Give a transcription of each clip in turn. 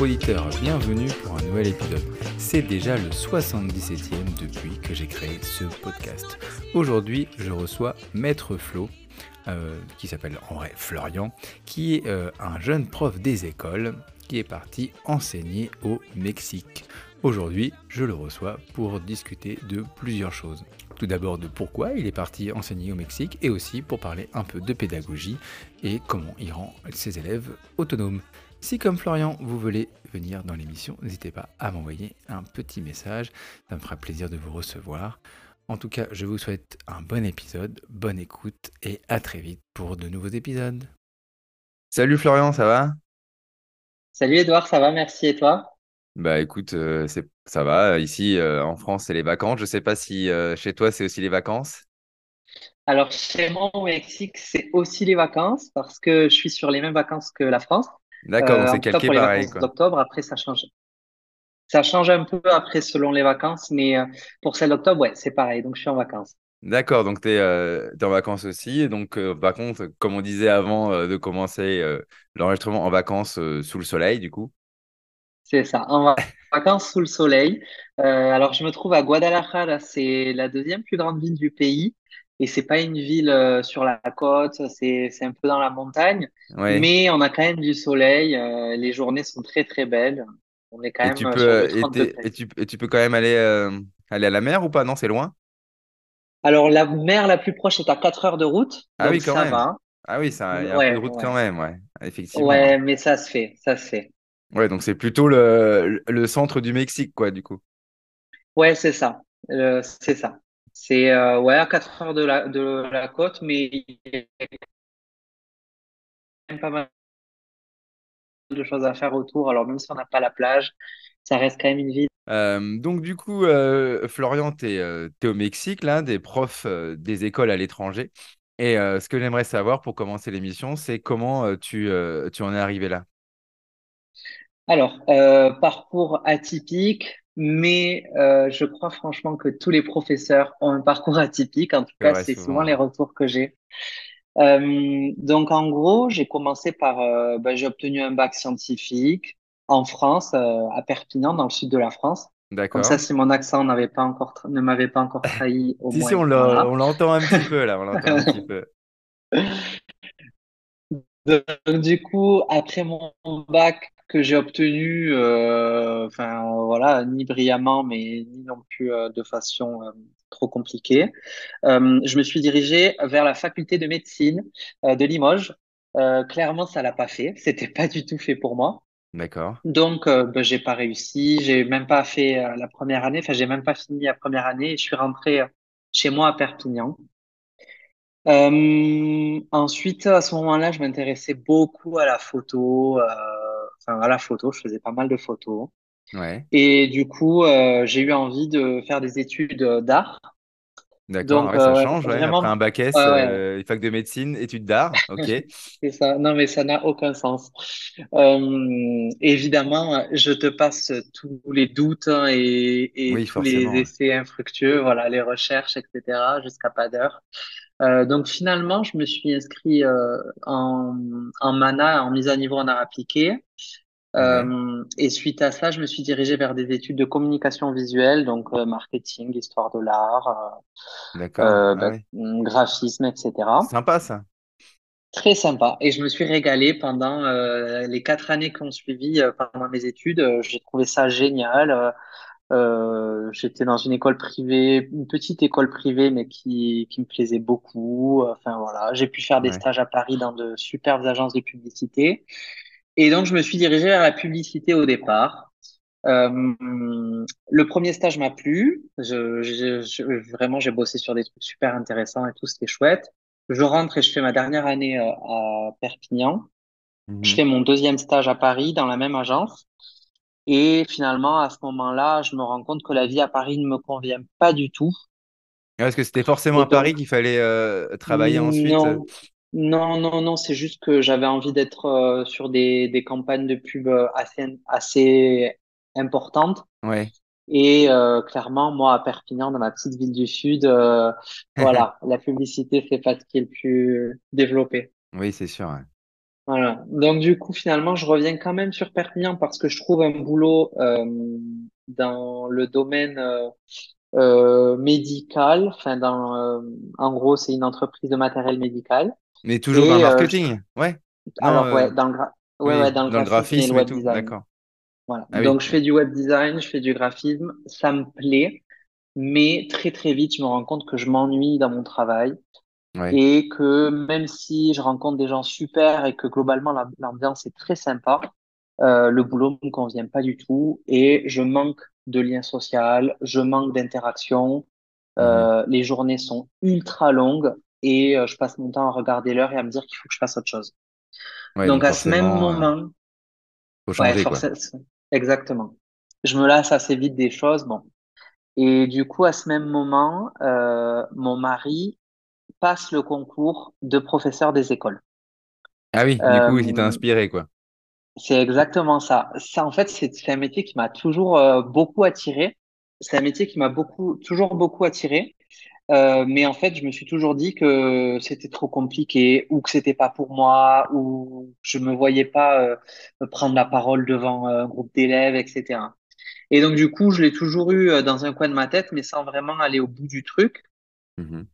auditeurs, bienvenue pour un nouvel épisode. C'est déjà le 77e depuis que j'ai créé ce podcast. Aujourd'hui, je reçois Maître Flo, euh, qui s'appelle en vrai Florian, qui est euh, un jeune prof des écoles qui est parti enseigner au Mexique. Aujourd'hui, je le reçois pour discuter de plusieurs choses. Tout d'abord de pourquoi il est parti enseigner au Mexique et aussi pour parler un peu de pédagogie et comment il rend ses élèves autonomes. Si comme Florian, vous voulez venir dans l'émission, n'hésitez pas à m'envoyer un petit message, ça me fera plaisir de vous recevoir. En tout cas, je vous souhaite un bon épisode, bonne écoute et à très vite pour de nouveaux épisodes. Salut Florian, ça va? Salut Edouard, ça va, merci et toi? Bah écoute, euh, c'est ça va. Ici, euh, en France, c'est les vacances. Je sais pas si euh, chez toi, c'est aussi les vacances? Alors chez moi au Mexique, c'est aussi les vacances parce que je suis sur les mêmes vacances que la France. D'accord, donc Euh, c'est calqué pour les pareil, d'octobre, après ça change. Ça change un peu après selon les vacances, mais euh, pour celle d'octobre, ouais, c'est pareil, donc je suis en vacances. D'accord, donc tu es, en vacances aussi. Et donc, euh, par contre, comme on disait avant euh, de commencer euh, l'enregistrement en vacances euh, sous le soleil, du coup? C'est ça, en va- vacances sous le soleil. Euh, alors je me trouve à Guadalajara, c'est la deuxième plus grande ville du pays. Et c'est pas une ville euh, sur la côte, c'est un peu dans la montagne, Ouais. mais on a quand même du soleil. euh, les journées sont très très belles. On est quand Et même tu euh, peux, sur et 30 t'es- degrés. et tu, et tu peux quand même aller, euh, aller à la mer ou pas? Non, c'est loin? Alors la mer la plus proche est à 4 heures de route, Ah oui, quand ça même. va. Ah oui, ça, il y a un peu de Ouais, route quand même, ouais. Effectivement. ouais, mais ça se fait, ça se fait. Ouais, donc c'est plutôt le, le centre du Mexique, quoi, du coup. Ouais, c'est ça, Euh, c'est ça. C'est euh, ouais à 4 heures de la de la côte, mais il y a quand même pas mal de choses à faire autour. Alors même si on n'a pas la plage, ça reste quand même une ville. Euh, donc du coup, euh, Florian, tu es, au Mexique, là, des profs des écoles à l'étranger. Et ce que j'aimerais savoir pour commencer l'émission, c'est comment tu, tu en es arrivé là? Alors euh, parcours atypique, mais euh, je crois franchement que tous les professeurs ont un parcours atypique. En tout cas, c'est souvent les retours que j'ai. Euh, donc en gros, j'ai commencé par, euh, ben, j'ai obtenu un bac scientifique en France, euh, à Perpignan, dans le sud de la France. Comme ça, D'accord. si mon accent n'avait pas encore, tra- ne m'avait pas encore trahi, au Si, si, moins, on l'a- voilà. on l'entend un petit peu, là, on l'entend un petit peu. Donc, du coup, après mon bac que j'ai obtenu, euh, enfin voilà, ni brillamment, mais ni non plus euh, de façon euh, trop compliquée, je me suis dirigé vers la faculté de médecine de Limoges. Clairement, ça l'a pas fait. C'était pas du tout fait pour moi. D'accord. Donc, euh, ben, j'ai pas réussi. J'ai même pas fait euh, la première année. Enfin, j'ai même pas fini la première année. Et je suis rentré euh, chez moi à Perpignan. Ensuite, à ce moment-là, je m'intéressais beaucoup à la photo, enfin à la photo, je faisais pas mal de photos. Ouais. Et du coup, euh, j'ai eu envie de faire des études euh, d'art. D'accord. Ah ouais, ça euh, change, ouais. Après un vraiment, bac S, euh, fac de médecine, études d'art. Ok. c'est ça. Non, mais ça n'a aucun sens. Évidemment, je te passe tous les doutes hein, et, et Oui, tous les essais infructueux, voilà, les recherches, etc., jusqu'à pas d'heure. Euh, donc finalement, je me suis inscrit euh, en, en MANA, en mise à niveau en art appliqué. Euh, et suite à ça, je me suis dirigé vers des études de communication visuelle, donc marketing, histoire de l'art, Ah bah, ouais. graphisme, etc. Sympa, ça. Très sympa. Et je me suis régalé pendant les quatre années qui ont suivi pendant mes études. J'ai trouvé ça génial. Euh, j'étais dans une école privée, une petite école privée, mais qui, qui me plaisait beaucoup. Enfin voilà, j'ai pu faire des Ouais. stages à Paris dans de superbes agences de publicité. Et donc je me suis dirigé vers la publicité au départ. Euh, le premier stage m'a plu. Je, je- je- vraiment, j'ai bossé sur des trucs super intéressants et tout, c'était chouette. Je rentre et je fais ma dernière année euh, à Perpignan. Je Mhm. fais mon deuxième stage à Paris dans la même agence. Et finalement, à ce moment-là, je me rends compte que la vie à Paris ne me convient pas du tout. Est-ce que c'était forcément à Paris qu'il fallait euh, travailler ensuite? non, non, non, non, c'est juste que j'avais envie d'être euh, sur des, des campagnes de pub euh, assez, assez importantes. Ouais. Et euh, clairement, moi, à Perpignan, dans ma petite ville du Sud, euh, voilà, la publicité, c'est pas ce qui est le plus développé. Oui, c'est sûr. Voilà. Donc du coup, finalement, je reviens quand même sur Perpignan parce que je trouve un boulot euh, dans le domaine euh, euh, médical. Enfin, dans, euh, en gros, c'est une entreprise de matériel médical. Mais toujours dans le euh, marketing? Ouais. Non, alors ouais, dans le ouais, ouais, oui, dans le dans graphisme et le graphisme et web tout. design. D'accord. Voilà. Ah oui. Donc je fais du web design, je fais du graphisme, ça me plaît, mais très très vite, je me rends compte que je m'ennuie dans mon travail Ouais. et que même si je rencontre des gens super et que globalement la- l'ambiance est très sympa, euh, le boulot ne me convient pas du tout et je manque de lien social, je manque d'interaction. Euh, les journées sont ultra longues et euh, je passe mon temps à regarder l'heure et à me dire qu'il faut que je fasse autre chose. Ouais, Donc donc à ce même moment, faut ouais, changer, quoi. forcément, exactement. Je me lasse assez vite des choses, bon. Et du coup, à ce même moment, mon mari passe le concours de professeur des écoles. Ah oui, du coup, il t'a Euh, inspiré, quoi. c'est exactement ça. Ça, en fait, c'est un métier qui m'a toujours euh, beaucoup attiré. C'est un métier qui m'a beaucoup, toujours beaucoup attiré. Euh, mais en fait, je me suis toujours dit que c'était trop compliqué ou que c'était pas pour moi ou je me voyais pas euh, prendre la parole devant un groupe d'élèves, etc. Et donc, du coup, je l'ai toujours eu dans un coin de ma tête, mais sans vraiment aller au bout du truc. Mhm.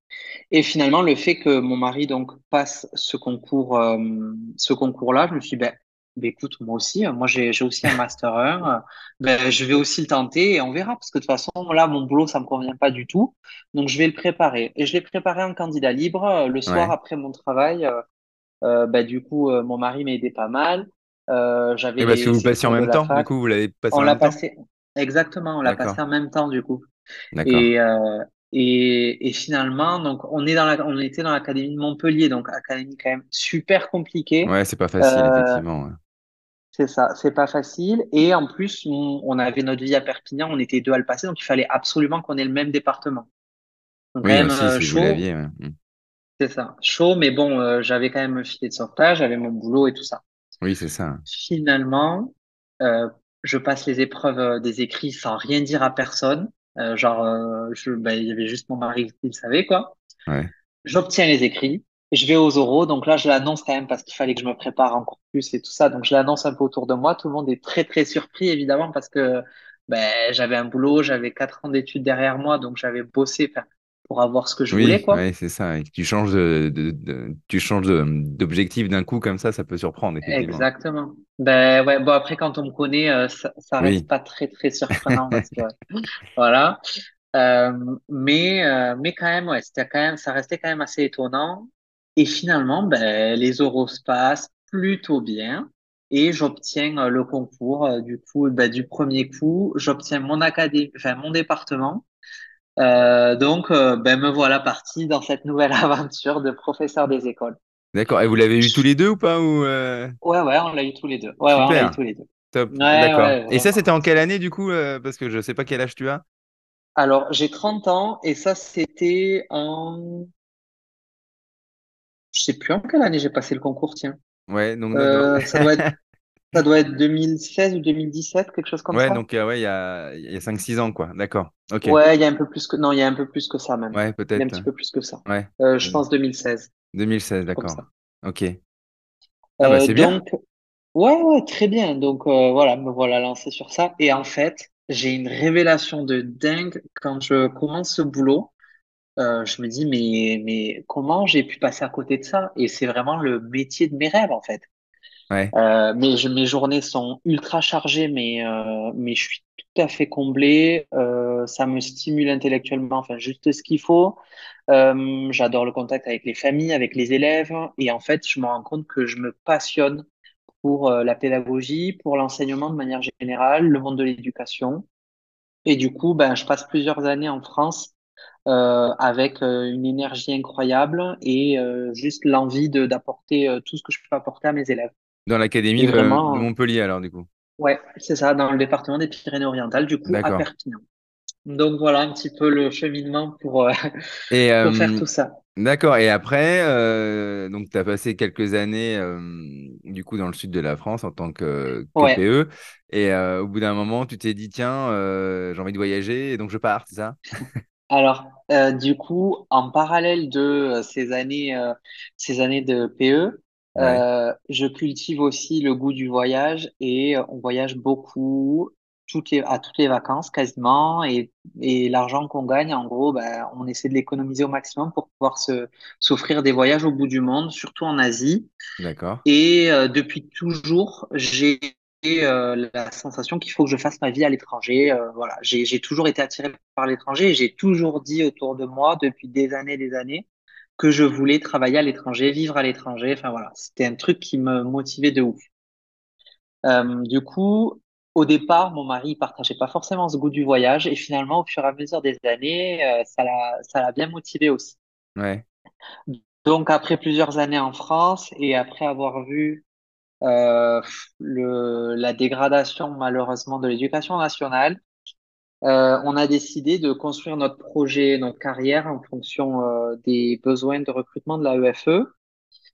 Et finalement, le fait que mon mari donc passe ce concours, euh, ce concours-là, je me suis dit, ben, ben, écoute, moi aussi, euh, moi j'ai aussi un master 1, euh, ben, je vais aussi le tenter et on verra parce que de toute façon, là, mon boulot, ça me convient pas du tout, donc je vais le préparer. Et je l'ai préparé en candidat libre euh, le soir Ouais. après mon travail. euh, ben, du coup, euh, mon mari m'aidait pas mal. J'avais Et parce que vous passiez en même temps, du coup, vous l'avez passé On en l'a même temps? passé exactement, on l'a passé en même temps du coup. D'accord. Et, euh, et, et finalement, donc on est dans la, on était dans l'académie de Montpellier, donc académie quand même super compliquée. Ouais, c'est pas facile, Euh, effectivement. ouais. c'est ça, c'est pas facile. Et en plus, on, on avait notre vie à Perpignan, on était deux à le passer, donc il fallait absolument qu'on ait le même département. Donc quand Oui, même aussi, euh, si chaud, ouais. Mm. c'est ça, chaud, mais bon, euh, j'avais quand même un filet de sauvetage, j'avais mon boulot et tout ça. Oui, c'est ça. Finalement, je passe les épreuves des écrits sans rien dire à personne. Euh, genre, euh, je, ben, il y avait juste mon mari qui le savait, quoi. Ouais. J'obtiens les écrits, je vais aux oraux, donc là je l'annonce quand même parce qu'il fallait que je me prépare encore plus et tout ça, donc je l'annonce un peu autour de moi. Tout le monde est très très surpris évidemment parce que ben, j'avais un boulot, j'avais quatre ans d'études derrière moi, donc j'avais bossé enfin, pour avoir ce que je voulais Oui, quoi. c'est ça. Et que tu changes de, de- de- tu changes d'objectif d'un coup comme ça, ça peut surprendre. Exactement. Ben ouais, bon après quand on me connaît, euh, ça, ça reste Oui. pas très très surprenant parce que voilà. Euh, mais euh, mais quand même ouais, c'était quand même ça restait quand même assez étonnant. Et finalement, ben les oraux se passent plutôt bien et j'obtiens le concours du coup ben, du premier coup, j'obtiens mon académie, enfin mon département. Euh, donc euh, ben me voilà parti dans cette nouvelle aventure de professeur des écoles. D'accord. Et vous l'avez eu tous les deux ou pas ou euh, Ouais ouais, on l'a eu tous les deux. Ouais ouais, on l'a eu tous les deux. Top. Ouais D'accord. ouais, Et ça, c'était en quelle année, du coup? parce que je sais pas quel âge tu as. Alors, j'ai 30 ans et ça, c'était en... Je sais plus en quelle année j'ai passé le concours, tiens. Ouais, donc, non, non. Ça doit être, ça doit être 2016 ou 2017, quelque chose comme Ouais, ça. donc, euh, ouais, il y a, y a 5-6 ans, quoi. D'accord. Ok. Ouais, il y a un peu plus que... Non, il y a un peu plus que ça même. Ouais, Il y a un peut-être. petit peu plus que ça. Ouais. Euh, je Euh, pense 2016, 2016, comme d'accord. Ok. Ah bah c'est bien. donc, ouais, ouais, très bien. Donc, voilà, me voilà lancé sur ça. Et en fait, j'ai une révélation de dingue quand je commence ce boulot. Euh, je me dis, mais, mais comment j'ai pu passer à côté de ça? Et c'est vraiment le métier de mes rêves, en fait. Ouais. Euh, mes, journées sont ultra chargées, mais, euh, mais je suis tout à fait comblé. Euh, ça me stimule intellectuellement, enfin, juste ce qu'il faut. J'adore le contact avec les familles, avec les élèves. Et en fait, je me rends compte que je me passionne pour la pédagogie, pour l'enseignement de manière générale, le monde de l'éducation. Et du coup, ben, je passe plusieurs années en France avec une énergie incroyable et juste l'envie d'apporter tout ce que je peux apporter à mes élèves. Dans l'académie de, Montpellier, alors, du coup. ouais, c'est ça, dans le département des Pyrénées-Orientales, du coup, à. Perpignan. Donc voilà un petit peu le cheminement pour, euh, Et pour faire euh, tout ça. d'accord. Et après, euh, donc tu as passé quelques années du coup dans le sud de la France en tant que, que Ouais. PE. Et au bout d'un moment, tu t'es dit, tiens, j'ai envie de voyager, et donc je pars, c'est ça? Alors, du coup, en parallèle de ces années, ces années de PE, Ouais, Euh, je cultive aussi le goût du voyage et euh, on voyage beaucoup toutes les, à toutes les vacances quasiment et, et l'argent qu'on gagne, en gros, ben, on essaie de l'économiser au maximum pour pouvoir se, s'offrir des voyages au bout du monde, surtout en Asie. d'accord. Et euh, depuis toujours, j'ai euh, la sensation qu'il faut que je fasse ma vie à l'étranger. Euh, voilà, j'ai, j'ai toujours été attiré par l'étranger et j'ai toujours dit autour de moi depuis des années, des années, que je voulais travailler à l'étranger, vivre à l'étranger. Enfin voilà, c'était un truc qui me motivait de ouf. Euh, du coup, au départ, mon mari partageait pas forcément ce goût du voyage et finalement, au fur et à mesure des années, euh, ça l'a, ça l'a bien motivé aussi. Ouais, Donc après plusieurs années en France et après avoir vu euh, le, la dégradation malheureusement de l'éducation nationale, euh, on a décidé de construire notre projet, notre carrière en fonction euh, des besoins de recrutement de la EFE.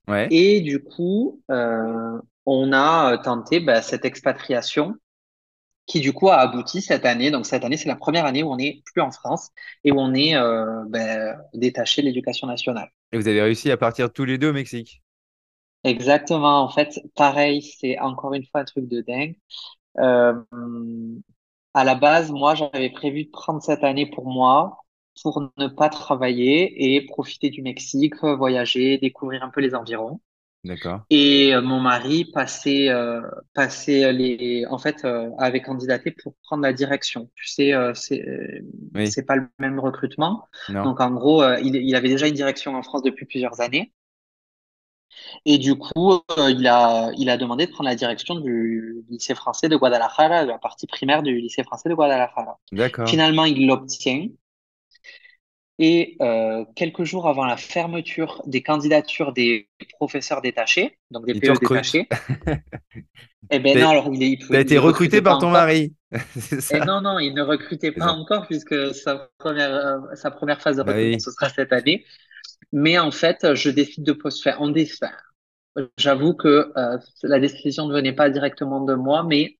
ouais. Et du coup, euh, on a tenté bah, cette expatriation qui du coup a abouti cette année. Donc cette année, c'est la première année où on n'est plus en France et où on est ben, détaché de l'éducation nationale. Et vous avez réussi à partir tous les deux au Mexique? Exactement. En fait, pareil, c'est encore une fois un truc de dingue. Euh, à la base, moi, j'avais prévu de prendre cette année pour moi, pour ne pas travailler et profiter du Mexique, voyager, découvrir un peu les environs. D'accord. Et euh, mon mari passait, euh, passait les, en fait, euh, avait candidaté pour prendre la direction. Tu sais, euh, c'est, euh, Oui, c'est pas le même recrutement. non. Donc, en gros, euh, il, il avait déjà une direction en France depuis plusieurs années. Et du coup, euh, il a, il a demandé de prendre la direction du lycée français de Guadalajara, la partie primaire du lycée français de Guadalajara. D'accord. Finalement, il l'obtient. Et euh, quelques jours avant la fermeture des candidatures des professeurs détachés, donc des PE recrute. détachés, eh ben non, alors il, pouvait- été recruté par ton encore. mari. Et ça? non, non, il ne recrutait pas ça. encore puisque sa première, euh, sa première phase de Bah recrutement, oui. ce sera cette année. Mais en fait, je décide de postuler. On décide. J'avoue que euh, la décision ne venait pas directement de moi, mais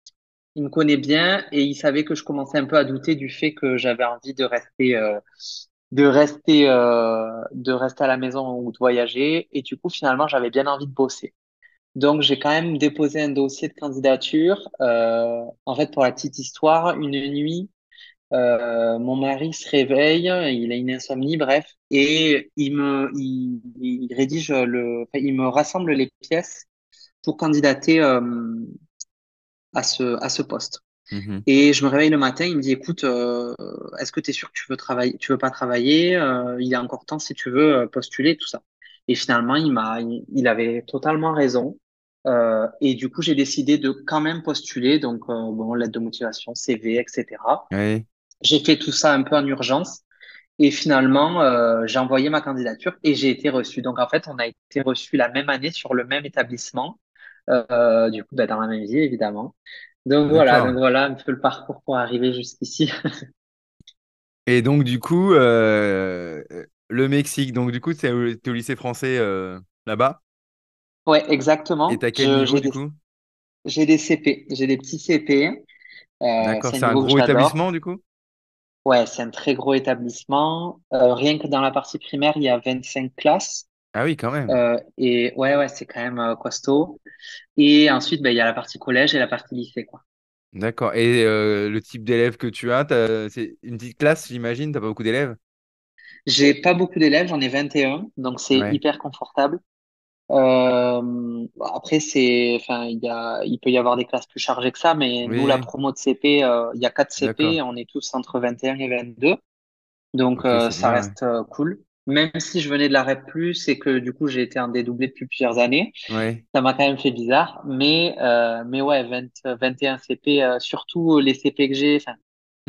il me connaît bien et il savait que je commençais un peu à douter du fait que j'avais envie de rester, euh, de rester, euh, de rester à la maison ou de voyager. Et du coup, finalement, j'avais bien envie de bosser. Donc, j'ai quand même déposé un dossier de candidature. Euh, en fait, pour la petite histoire, une nuit, euh, mon mari se réveille, il a une insomnie, bref, et il me, il, il rédige le, il me rassemble les pièces pour candidater euh, à ce, à ce poste. Mhm. Et je me réveille le matin, il me dit, écoute, euh, est-ce que tu es sûr que tu veux travailler, tu veux pas travailler? Il est encore temps si tu veux postuler, tout ça. Et finalement, il m'a, il, il avait totalement raison. Euh, et du coup, j'ai décidé de quand même postuler, donc euh, bon, lettre de motivation, CV, etc. Oui. J'ai fait tout ça un peu en urgence. Et finalement, euh, j'ai envoyé ma candidature et j'ai été reçu. Donc en fait, on a été reçu la même année sur le même établissement, euh, du coup, bah, dans la même ville, évidemment. Donc voilà, donc voilà un peu le parcours pour arriver jusqu'ici. Et donc, du coup, euh, le Mexique, donc, du coup, t'es au, t'es au lycée français là-bas? Ouais, Et exactement. t'as quel Je, niveau, du des, coup? j'ai des CP, j'ai des petits CP. D'accord. c'est un gros établissement, du coup? Ouais, c'est un très gros établissement. Euh, rien que dans la partie primaire, il y a 25 classes. Ah oui, quand même. Euh, et ouais, ouais, c'est quand même euh, costaud. Et ensuite, ben, il y a la partie collège et la partie lycée, quoi. D'accord. Et euh, le type d'élève que tu as, t'as- c'est une petite classe, j'imagine, t'as pas beaucoup d'élèves? J'ai pas beaucoup d'élèves, j'en ai 21, donc c'est Ouais. hyper confortable. Euh, bon, après, c'est, enfin, il y a, il peut y avoir des classes plus chargées que ça, mais Oui, nous, la promo de CP, euh, il y a quatre D'accord. CP, on est tous entre 21 et 22, donc Ok, euh, ça bien, reste euh, cool. Même si je venais de la REP+, et que du coup, j'ai été en dédoublé depuis plusieurs années, Ouais. ça m'a quand même fait bizarre, mais, mais ouais, 20, 21 CP, surtout les CP que j'ai,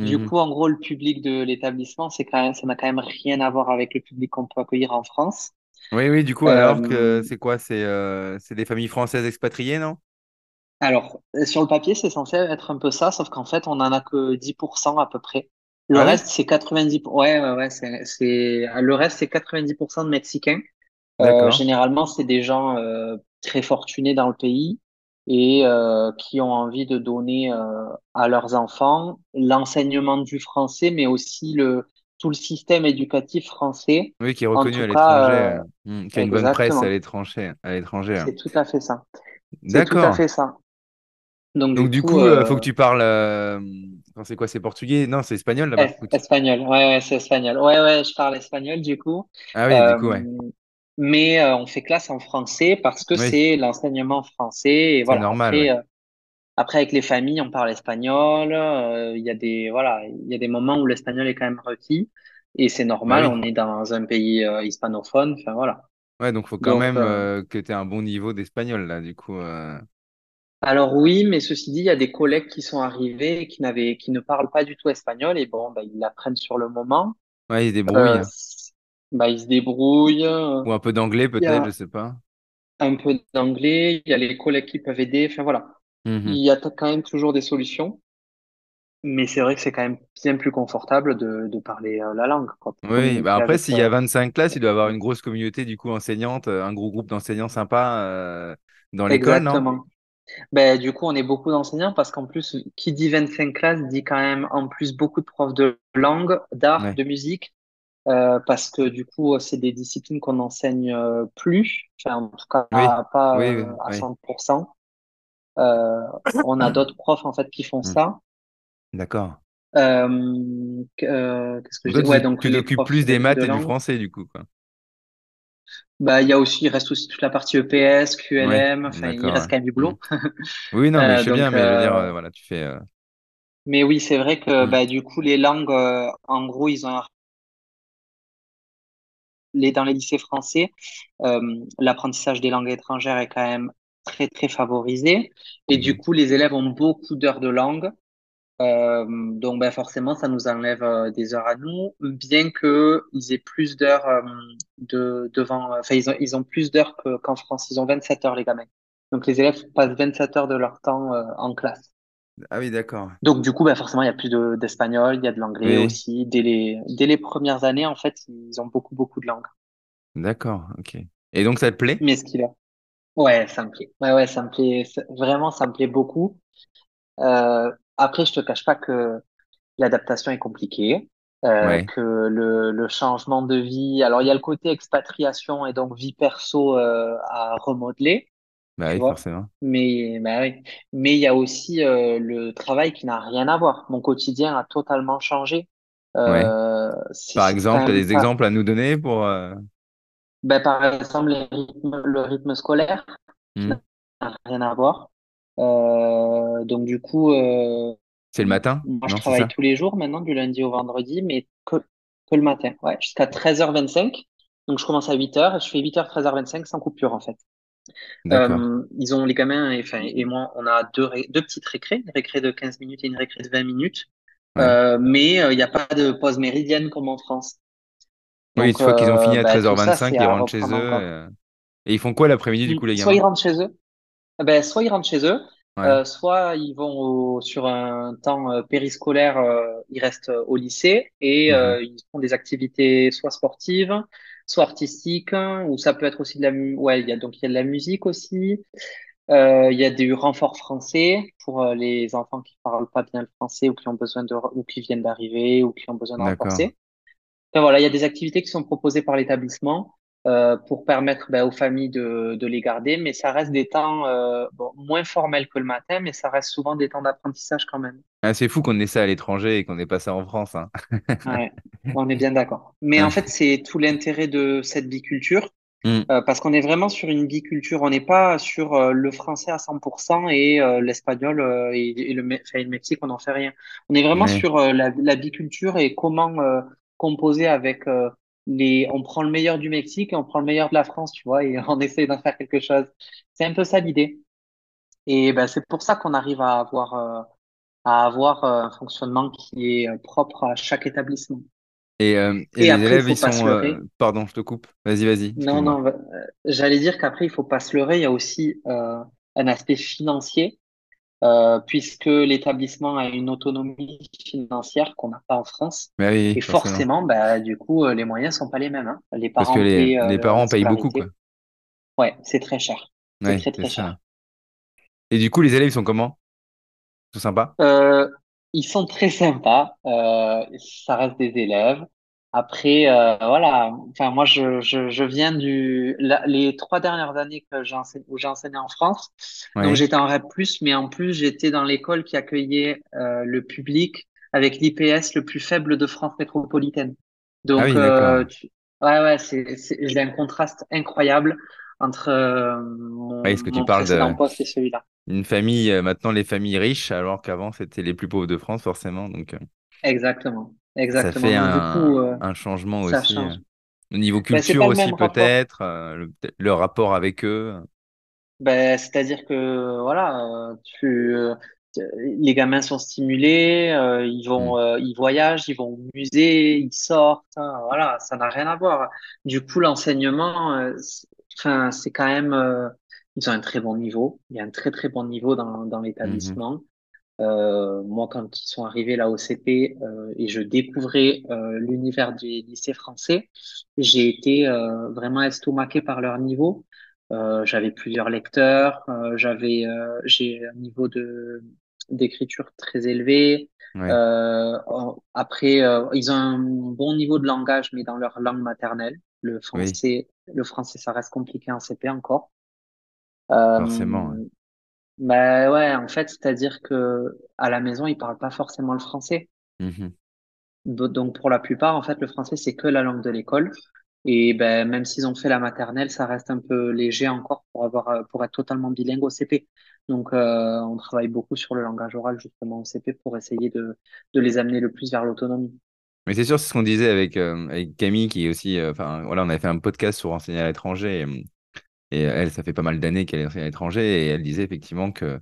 du Mhm. coup, en gros, le public de l'établissement, c'est quand même, ça n'a quand même rien à voir avec le public qu'on peut accueillir en France. Oui, oui, du coup, alors que Euh, c'est quoi? C'est euh, c'est des familles françaises expatriées, non? alors, euh, sur le papier, c'est censé être un peu ça, sauf qu'en fait, on en a que 10% à peu près. Le Ah reste, c'est 90%. Ouais, ouais, ouais, c'est. Le reste, c'est 90% de Mexicains. Euh, généralement, c'est des gens euh, très fortunés dans le pays et euh, qui ont envie de donner à leurs enfants l'enseignement du français, mais aussi le tout le système éducatif français. Oui, qui est reconnu à l'étranger, euh, euh, hmm, qui a une bonne presse à l'étranger, à l'étranger. hein. C'est tout à fait ça. C'est tout à D'accord. fait ça. Donc Donc du du coup, il faut que euh, tu parles. euh, c'est quoi? C'est portugais? Non, c'est espagnol là-bas. es- Ou tu- espagnol. Ouais, ouais, c'est espagnol. Ouais, ouais, je parle espagnol du coup. Ah oui, du Euh, coup, ouais. mais euh, on fait classe en français parce que Oui, c'est l'enseignement français. Et voilà. normal, Après, ouais. Après avec les familles, on parle espagnol. Euh, Il y a des voilà, il y a des moments où l'espagnol est quand même requis. Et c'est normal. On est dans un pays euh, hispanophone. Enfin voilà. Ouais, donc faut quand Donc même euh, que tu aies un bon niveau d'espagnol là, du coup. Alors oui, mais ceci dit, il y a des collègues qui sont arrivés et qui n'avaient, qui ne parlent pas du tout espagnol et bon, bah, ils l'apprennent sur le moment. Ouais, il se débrouille. C- bah, ils se débrouillent. Ou un peu d'anglais peut-être, je a sais pas. un peu d'anglais, il y a les collègues qui peuvent aider. Enfin voilà, il Mhm. y a quand même toujours des solutions, mais c'est vrai que c'est quand même bien plus confortable de, de parler euh, la langue, quoi, Oui, bah après, s'il y a euh, 25 classes, il doit y avoir une grosse communauté du coup enseignante, euh, un gros groupe d'enseignants sympas euh, dans l'école, non? Ben, du coup, on est beaucoup d'enseignants parce qu'en plus, qui dit 25 classes dit quand même en plus beaucoup de profs de langue, d'art, Ouais. de musique. Euh, parce que du coup, c'est des disciplines qu'on n'enseigne euh, plus, enfin, en tout cas Oui, pas, pas, oui, euh, oui, à oui. 100%. Euh, on a d'autres profs en fait qui font Hmm. ça. D'accord. Euh, que- euh, qu'est-ce que Donc je toi, dis? Ouais, tu donc tu les t'occupes plus des de, de maths et du français du coup, quoi. Bah, il y a aussi, il reste aussi toute la partie EPS, QLM. Il reste quand même du Hmm. boulot. Oui, non, mais je Euh, sais bien, mais je veux dire, euh, voilà, tu fais. mais oui, c'est vrai que hmm. bah, du coup, les langues, euh, en gros, ils ont les, dans les lycées français, l'apprentissage des langues étrangères est quand même très, très favorisé. Et du Mhm. coup, les élèves ont beaucoup d'heures de langue. Euh, donc, ben, forcément, ça nous enlève euh, des heures à nous, bien que ils aient plus d'heures euh, de, devant, enfin, ils ont, ils ont plus d'heures que- qu'en France. Ils ont 27 heures, les gamins. Donc, les élèves passent 27 heures de leur temps en classe. Ah oui, d'accord. Donc, du coup, ben, forcément, il y a plus de, d'espagnol, il y a de l'anglais Oui, aussi. Dès les, dès les premières années, en fait, ils ont beaucoup, beaucoup de langues. d'accord, ok. Et donc ça te plaît? Mais ce qu'il a. Ouais, ça me plaît. Ouais, ouais, ça me plaît. Ça- Vraiment, ça me plaît beaucoup. Euh, après, je te cache pas que l'adaptation est compliquée, euh, Ouais, que le, le changement de vie. Alors, il y a le côté expatriation et donc vie perso euh, à remodeler, bah tu oui, vois. forcément. Mais, bah oui. Mais il y a aussi euh, le travail qui n'a rien à voir. Mon quotidien a totalement changé. Ouais. Euh, c'est Par c'est quand exemple, tu as même des pas. exemples à nous donner pour. euh, Ben, par exemple, rythmes- le rythme scolaire hmm. n'a rien à voir. Euh, donc du coup, euh, C'est le matin? moi je Non, travaille tous les jours maintenant, du lundi au vendredi, mais que, que le matin, ouais, jusqu'à 13h25. Donc je commence à 8h et je fais 8h, 13h25 sans coupure en fait. Euh, ils ont les gamins et, moi, on a deux, ré- deux petites récrés, une récré de 15 minutes et une récré de 20 minutes. Ouais. Mais il n'y a pas de pause méridienne comme en France. Oui, une fois qu'ils ont euh, fini à bah, tout ça, 13h25, c'est ils à rentrent chez eux. euh, Et ils font quoi l'après-midi, du coup, les Soit ils rentrent chez eux, Eh Ben, soit ils rentrent chez eux, Ouais. euh, soit ils vont au- sur un temps euh, périscolaire, euh, ils restent euh, au lycée et Mhm. euh, ils font des activités soit sportives, soit artistiques, hein, ou ça peut être aussi de la ouais, il y a donc il y a de la musique aussi. Euh, il y a du renfort français pour euh, les enfants qui parlent pas bien le français ou qui ont besoin de ou qui viennent d'arriver ou qui ont besoin de renforcer. Enfin, voilà, il y a des activités qui sont proposées par l'établissement euh, pour permettre ben, aux familles de, de les garder, mais ça reste des temps euh, bon, moins formels que le matin, mais ça reste souvent des temps d'apprentissage quand même. Ah, c'est fou qu'on ait ça à l'étranger et qu'on ait pas ça en France, hein. Ouais, on est bien d'accord. Mais en fait, c'est tout l'intérêt de cette biculture, Hmm. euh, parce qu'on est vraiment sur une biculture. On n'est pas sur euh, le français à 100% et euh, l'espagnol euh, et, et le, Me- et le Mexique, on n'en fait rien. On est vraiment Ouais. sur euh, la, la biculture et comment euh, composer avec euh, les. On prend le meilleur du Mexique et on prend le meilleur de la France, tu vois, et on essaie d'en faire quelque chose. C'est un peu ça l'idée. Et ben, c'est pour ça qu'on arrive à avoir, euh, à avoir euh, un fonctionnement qui est propre à chaque établissement. Et, euh, et Et les après, élèves, ils sont. euh. Pardon, je te coupe. Vas-y, vas-y, Non, non, j'allais dire qu'après, il faut pas se leurrer. Il y a aussi un aspect financier, euh, puisque l'établissement a une autonomie financière qu'on n'a pas en France. Oui, Et forcément. forcément, bah, du coup, euh, les moyens sont pas les mêmes, hein. Les Parce que parents les, euh, leur parents payent beaucoup, quoi. Ouais, c'est très cher. C'est Ouais, très, très ça. cher. Et du coup, les élèves, ils sont comment? Ils sont sympas? Euh, ils sont très sympas. Euh, ça reste des élèves. Après, euh, voilà. Enfin, moi, je, je, je viens du la- les trois dernières années que j'ai enseigné, où j'ai enseigné en France. Donc, j'étais en REP+, mais en plus, j'étais dans l'école qui accueillait euh, le public avec l'IPS le plus faible de France métropolitaine. Ah Donc, oui, d'accord. euh, tu- ouais, ouais, c'est, c'est, j'ai un contraste incroyable entre euh, mon, Oui, est-ce que tu mon parles précédent poste et celui-là. d'une famille, euh, maintenant les familles riches, alors qu'avant c'était les plus pauvres de France, forcément. Donc, euh, Exactement, ça exactement. fait un, coup, euh, un changement ça aussi. euh, change. Au niveau c'est culture aussi, peut-être, euh, le, peut-être le rapport avec eux. Ben, c'est-à-dire que voilà, euh, tu, euh, les gamins sont stimulés, euh, ils vont, euh, ils voyagent, ils vont au musée, ils sortent, hein, voilà, ça n'a rien à voir. Du coup, l'enseignement, euh, c'est- enfin, c'est quand même, euh, ils ont un très bon niveau. Il y a un très très bon niveau dans dans Mhm. l'établissement. Euh, moi, quand ils sont arrivés là au CP euh, et je découvrais euh, l'univers des lycées français, j'ai été euh, vraiment estomaqué par leur niveau. Euh, j'avais plusieurs lecteurs, euh, j'avais, euh, j'ai un niveau de d'écriture très élevé. Ouais. Euh, après, euh, ils ont un bon niveau de langage, mais dans leur langue maternelle. Le Oui, français, le français, ça reste compliqué en CP encore. Euh, forcément. ouais. Bah ouais, en fait, c'est-à-dire que à la maison, ils parlent pas forcément le français. Do- Donc pour la plupart, en fait, le français, c'est que la langue de l'école. Et ben même s'ils ont fait la maternelle, ça reste un peu léger encore pour avoir euh, pour être totalement bilingue au CP. Donc euh, on travaille beaucoup sur le langage oral justement au CP pour essayer de de les amener le plus vers l'autonomie. Mais c'est sûr, c'est ce qu'on disait avec, euh, avec Camille, qui est aussi. euh, Enfin, voilà, on avait fait un podcast sur enseigner à l'étranger. Et, et elle, ça fait pas mal d'années qu'elle est à l'étranger. Et elle disait effectivement que euh,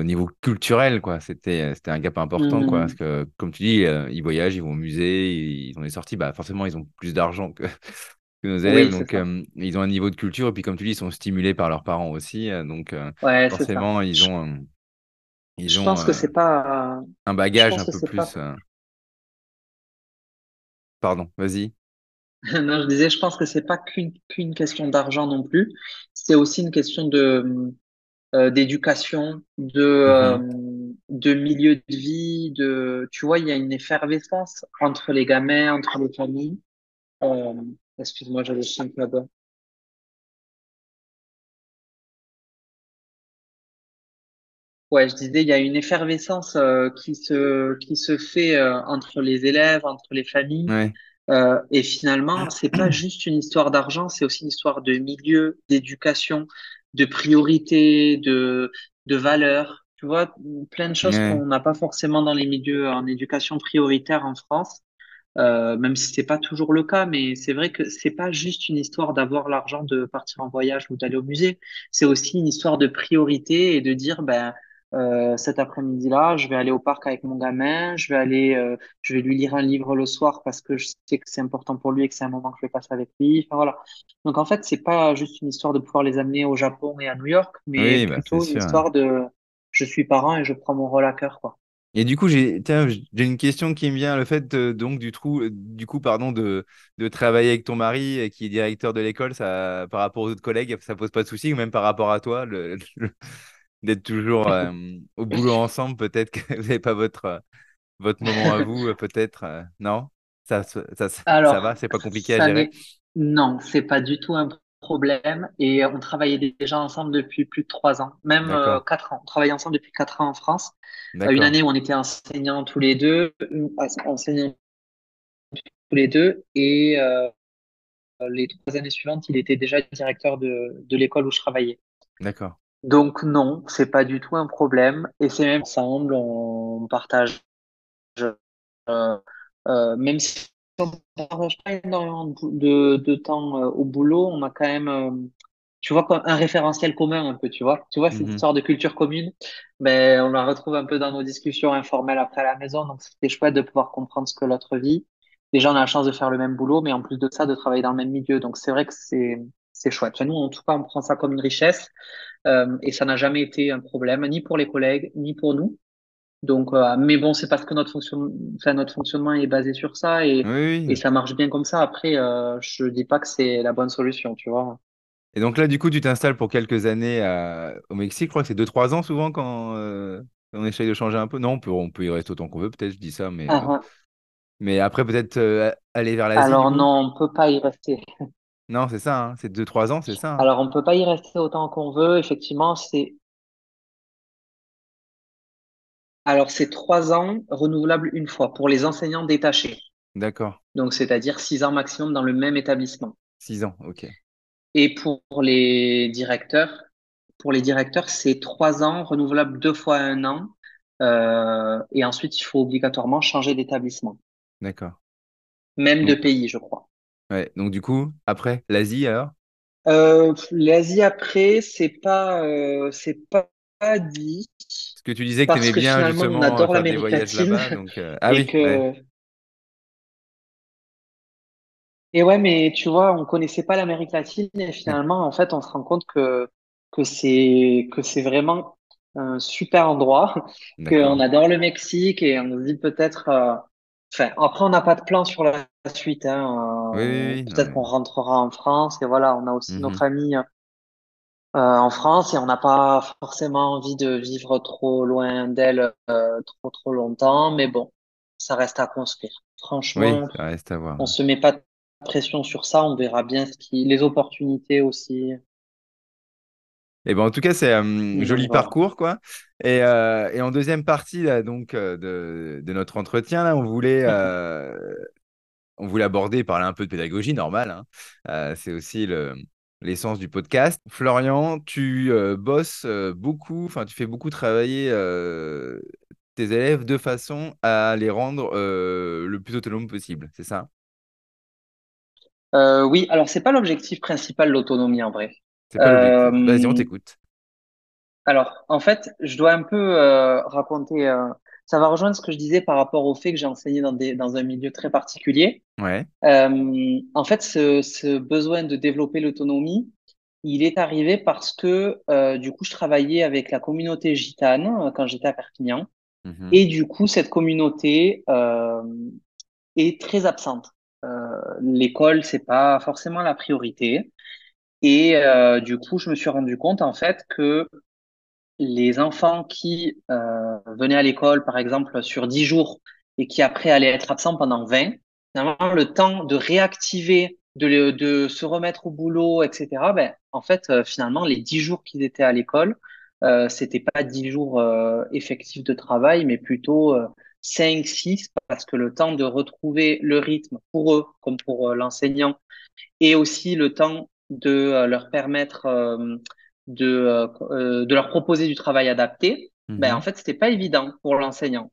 au niveau culturel, quoi, c'était, c'était un gap important, quoi. Parce Hmm. que, comme tu dis, euh, ils voyagent, ils vont au musée, ils ont des sorties. Bah, forcément, ils ont plus d'argent que, que nos élèves. Oui, Donc, euh, ils ont un niveau de culture. Et puis, comme tu dis, ils sont stimulés par leurs parents aussi. euh, donc, euh, Ouais, forcément, ils ont, euh, ils je ont pense que euh, c'est pas un bagage un peu pas plus. euh, Pardon, vas-y. Non, je disais, je pense que c'est pas qu'une question d'argent non plus. C'est aussi une question de euh, d'éducation, de euh, Mhm. de milieu de vie, de tu vois, il y a une effervescence entre les gamins, entre les familles. Euh, excuse-moi, j'avais le chien là-bas. Ouais, je disais, il y a une effervescence euh, qui se qui se fait euh, entre les élèves, entre les familles. Ouais. Euh, et finalement, c'est pas juste une histoire d'argent, c'est aussi une histoire de milieu, d'éducation, de priorité, de, de valeurs. Tu vois, plein de choses Ouais. qu'on n'a pas forcément dans les milieux en éducation prioritaire en France, euh, même si c'est pas toujours le cas, mais c'est vrai que c'est pas juste une histoire d'avoir l'argent de partir en voyage ou d'aller au musée. C'est aussi une histoire de priorité et de dire, ben, euh, cet après-midi-là, je vais aller au parc avec mon gamin, je vais aller euh, je vais lui lire un livre le soir parce que je sais que c'est important pour lui et que c'est un moment que je vais passer avec lui. Enfin, voilà. Donc en fait, c'est pas juste une histoire de pouvoir les amener au Japon et à New York, mais Oui, bah, plutôt une sûr. histoire de je suis parent et je prends mon rôle à cœur, quoi. Et du coup, j'ai une question qui me vient, le fait de- donc du trou, du coup, pardon, de, de travailler avec ton mari euh, qui est directeur de l'école, ça, par rapport aux autres collègues, ça pose pas de souci, ou même par rapport à toi, le, le- d'être toujours euh, au boulot ensemble, peut-être que vous n'avez pas votre, votre moment à vous, peut-être, euh, non? Ça, ça, ça, ça va, Alors, c'est pas compliqué à gérer? non, c'est pas du tout un problème et on travaillait déjà ensemble depuis plus de trois ans, même euh, quatre ans. On travaillait ensemble depuis quatre ans en France. Une année où on était enseignants tous les deux, enseignants tous les deux et les trois années suivantes, il était déjà directeur de, de l'école où je travaillais. d'accord. Donc non, c'est pas du tout un problème. Et c'est même ensemble, on partage, euh, euh, même si on partage pas énormément de, bou- de, de temps euh, au boulot, on a quand même, euh, tu vois, un référentiel commun un peu, tu vois. Tu vois, cette Mhm. histoire de culture commune, ben, on la retrouve un peu dans nos discussions informelles après à la maison. Donc c'était chouette de pouvoir comprendre ce que l'autre vit. Déjà, on a la chance de faire le même boulot, mais en plus de ça, de travailler dans le même milieu. Donc c'est vrai que c'est c'est chouette. Enfin, nous, en tout cas, on prend ça comme une richesse. Euh, et ça n'a jamais été un problème, ni pour les collègues, ni pour nous. Donc, euh, mais bon, c'est parce que notre fonction... enfin, notre fonctionnement est basé sur ça et, Oui, et oui. ça marche bien comme ça. Après, euh, je dis pas que c'est la bonne solution, tu vois. Et donc là, du coup, tu t'installes pour quelques années à- au Mexique. Je crois que c'est deux trois ans souvent quand euh, on essaye de changer un peu. Non, on peut, on peut y rester autant qu'on veut, peut-être, je dis ça, mais Ah, ah. Mais après, peut-être aller vers l'Asie, Alors non, on peut pas y rester. Non, c'est ça, hein, c'est deux trois ans, c'est ça. hein Alors on peut pas y rester autant qu'on veut. Effectivement, c'est alors c'est trois ans renouvelables une fois pour les enseignants détachés. D'accord. Donc c'est-à-dire six ans maximum dans le même établissement. Six ans, ok. Et pour les directeurs, pour les directeurs, c'est trois ans renouvelables deux fois un an. Euh, et ensuite, il faut obligatoirement changer d'établissement, D'accord. même de pays, je crois. Ouais. Donc, du coup, après, l'Asie, alors? Euh, l'Asie après, c'est pas, euh, c'est pas, pas dit Parce que tu disais que tu aimais bien finalement, on justement adore faire des voyages là-bas. Donc, euh, ah et oui, ouais. et ouais, mais tu vois, on connaissait pas l'Amérique latine et finalement, en fait, on se rend compte que que c'est que c'est vraiment un super endroit, qu'on adore le Mexique et on se dit peut-être, enfin, après, on n'a pas de plan sur la suite, hein, Oui, oui, euh, oui. peut-être qu'on rentrera en France et voilà, on a aussi nos Mhm. familles euh, en France et on n'a pas forcément envie de vivre trop loin d'elle euh, trop trop longtemps, mais bon, ça reste à construire. Oui, Franchement, ça reste à voir. on se met pas de pression sur ça, on verra bien ce qui, les opportunités aussi. Et ben, en tout cas, c'est un Donc joli parcours, quoi. Et, euh, et en deuxième partie là, donc, euh, de, de notre entretien, là, on voulait, euh, on voulait aborder parler un peu de pédagogie, normal. hein. Euh, c'est aussi le, l'essence du podcast. Florian, tu euh, bosses euh, beaucoup, enfin, tu fais beaucoup travailler euh, tes élèves de façon à les rendre euh, le plus autonome possible, c'est ça? Euh, oui, alors c'est pas l'objectif principal, l'autonomie en vrai. C'est pas l'objectif. Vas-y, on Euh, t'écoute. alors, en fait, je dois un peu euh, raconter. euh, ça va rejoindre ce que je disais par rapport au fait que j'ai enseigné dans des, dans un milieu très particulier. Ouais. Euh, en fait, ce, ce besoin de développer l'autonomie, il est arrivé parce que euh, du coup, je travaillais avec la communauté gitane euh, quand j'étais à Perpignan, Mhm. et du coup, cette communauté euh, est très absente. Euh, l'école, c'est pas forcément la priorité. Et euh, du coup, je me suis rendu compte en fait que les enfants qui euh, venaient à l'école, par exemple, sur 10 jours et qui après allaient être absents pendant 20, finalement, le temps de réactiver, de, de se remettre au boulot, etc., ben, en fait, euh, finalement, les 10 jours qu'ils étaient à l'école, euh, c'était pas 10 jours euh, effectifs de travail, mais plutôt euh, 5, 6, parce que le temps de retrouver le rythme pour eux, comme pour euh, l'enseignant, et aussi le temps de euh, leur permettre euh, de, euh, de leur proposer du travail adapté, ben, en Mhm. fait, c'était pas évident pour l'enseignant.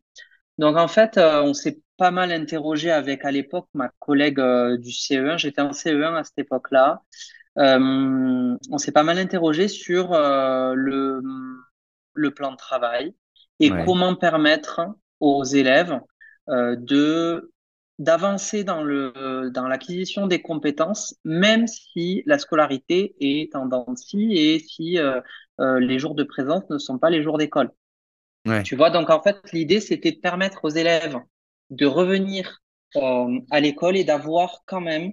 Donc, en fait, on s'est pas mal interrogé avec, à l'époque, ma collègue du CE1. J'étais en CE1 à cette époque-là. Euh, on s'est pas mal interrogé sur euh, le, le plan de travail et Ouais. comment permettre aux élèves euh, de d'avancer dans le dans l'acquisition des compétences, même si la scolarité est en dents de scie et si euh, euh, les jours de présence ne sont pas les jours d'école. Ouais. Tu vois, donc en fait, l'idée, c'était de permettre aux élèves de revenir euh, à l'école et d'avoir quand même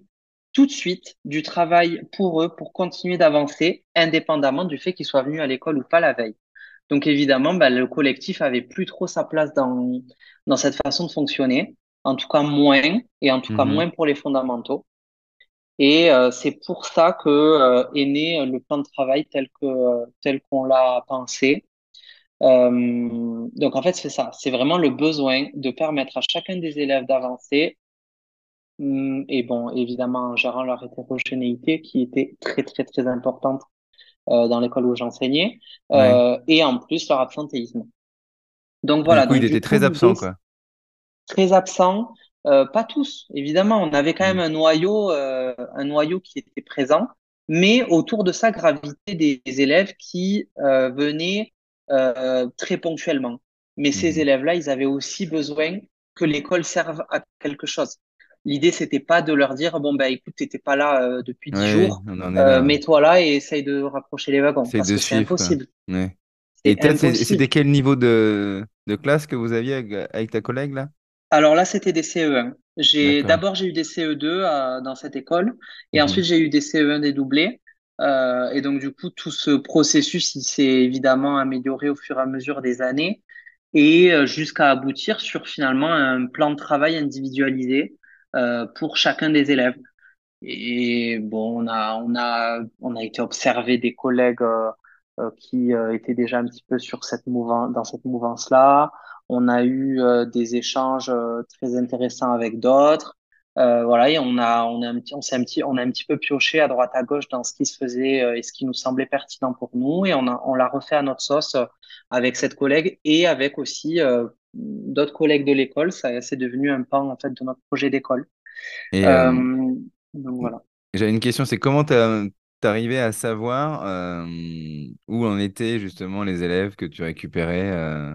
tout de suite du travail pour eux, pour continuer d'avancer, indépendamment du fait qu'ils soient venus à l'école ou pas la veille. Donc évidemment, bah, le collectif avait plus trop sa place dans, dans cette façon de fonctionner, en tout cas moins, et en tout cas Mhm. moins pour les fondamentaux. Et euh, c'est pour ça que euh, est né le plan de travail tel que tel qu'on l'a pensé. Euh, donc en fait, c'est ça, c'est vraiment le besoin de permettre à chacun des élèves d'avancer, hum, et bon, évidemment en gérant leur hétérogénéité qui était très très très importante euh, dans l'école où j'enseignais, Ouais. euh, et en plus leur absentéisme. Donc Du voilà, il du était coup très absent, quoi. Très absent, euh, pas tous, évidemment, on avait quand même un noyau, euh, un noyau qui était présent, mais autour de ça gravitaient des, des élèves qui euh, venaient très ponctuellement. Mais ces Mhm. élèves-là, ils avaient aussi besoin que l'école serve à quelque chose. L'idée, c'était pas de leur dire, bon, ben, écoute, t'étais pas là depuis dix Ouais, jours, mets-toi là et essaye de rapprocher les wagons, C'est parce que impossible. Ouais. Et c'était quel niveau de, de classe que vous aviez avec, avec ta collègue, là? Alors là, c'était des CE1. J'ai d'abord j'ai eu des CE2 euh, dans cette école et Mhm. ensuite j'ai eu des CE1 dédoublés. Euh, et donc du coup, tout ce processus, il s'est évidemment amélioré au fur et à mesure des années. et euh, jusqu'à aboutir sur finalement un plan de travail individualisé euh, pour chacun des élèves. Et bon, on a, on a, on a été observer des collègues qui étaient déjà un petit peu sur cette mouvance, dans cette mouvance-là. On a eu euh, des échanges euh, très intéressants avec d'autres. Euh, voilà, et on a, on a un petit, on s'est un petit, on a un petit peu pioché à droite à gauche dans ce qui se faisait et ce qui nous semblait pertinent pour nous, et on a, on l'a refait à notre sauce avec cette collègue et avec aussi d'autres collègues de l'école. Ça, c'est devenu un pan en fait de notre projet d'école. Et euh, Euh, donc voilà. j'avais une question, c'est comment t'arrivais à savoir euh, où en étaient justement les élèves que tu récupérais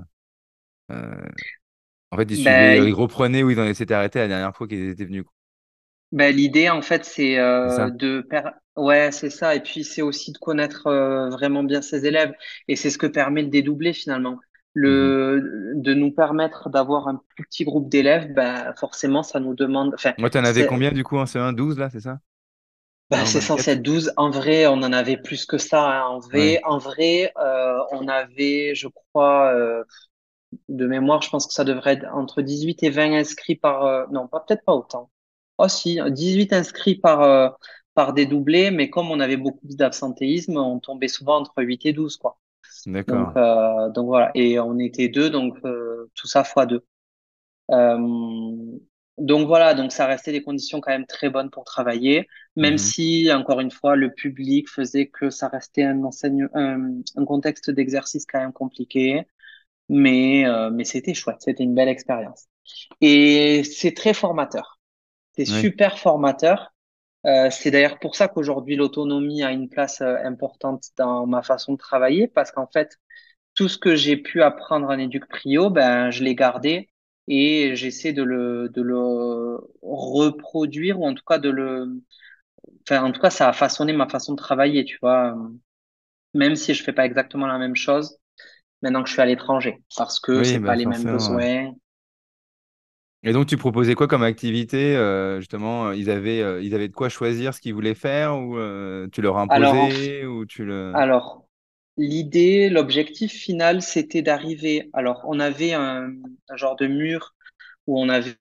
En fait, ils suivaient, Ben, ils reprenaient où ils en s'étaient arrêtés la dernière fois qu'ils étaient venus. Ben, l'idée, en fait, c'est euh, de ouais, c'est ça. Et puis, c'est aussi de connaître euh, vraiment bien ses élèves. Et c'est ce que permet le dédoublé, finalement. Le... De nous permettre d'avoir un plus petit groupe d'élèves, ben, forcément, ça nous demande. Enfin, Moi, t'en avais c'est combien du coup en C1? 12 là, c'est ça? Non, c'est censé 24? être 12. En vrai, on en avait plus que ça. hein. En Ouais, vrai, en vrai euh, on avait, je crois, euh, de mémoire, je pense que ça devrait être entre 18 et 20 inscrits par. euh, Non, pas peut-être pas autant. Oh si, 18 inscrits par, euh, par dédoublé, mais comme on avait beaucoup d'absentéisme, on tombait souvent entre 8 et 12, quoi. Donc, d'accord. euh, donc voilà, et on était deux, donc euh, tout ça fois deux. Donc voilà, donc ça restait des conditions quand même très bonnes pour travailler, même Mhm. si, encore une fois, le public faisait que ça restait un enseigne, un, un contexte d'exercice quand même compliqué, mais, euh, mais c'était chouette, c'était une belle expérience. Et c'est très formateur. C'est super formateur. Euh, c'est d'ailleurs pour ça qu'aujourd'hui l'autonomie a une place euh, importante dans ma façon de travailler parce qu'en fait tout ce que j'ai pu apprendre en éduc prio, ben je l'ai gardé et j'essaie de le de le reproduire ou en tout cas de le enfin en tout cas ça a façonné ma façon de travailler, tu vois, même si je fais pas exactement la même chose maintenant que je suis à l'étranger parce que Oui, c'est pas bah les mêmes besoins. Et donc, tu proposais quoi comme activité? euh, justement, euh, ils avaient, euh, ils avaient de quoi choisir ce qu'ils voulaient faire ou euh, tu leur Alors en imposais ou tu le... Alors, l'idée, l'objectif final, c'était d'arriver. Alors, on avait un, un genre de mur où on avait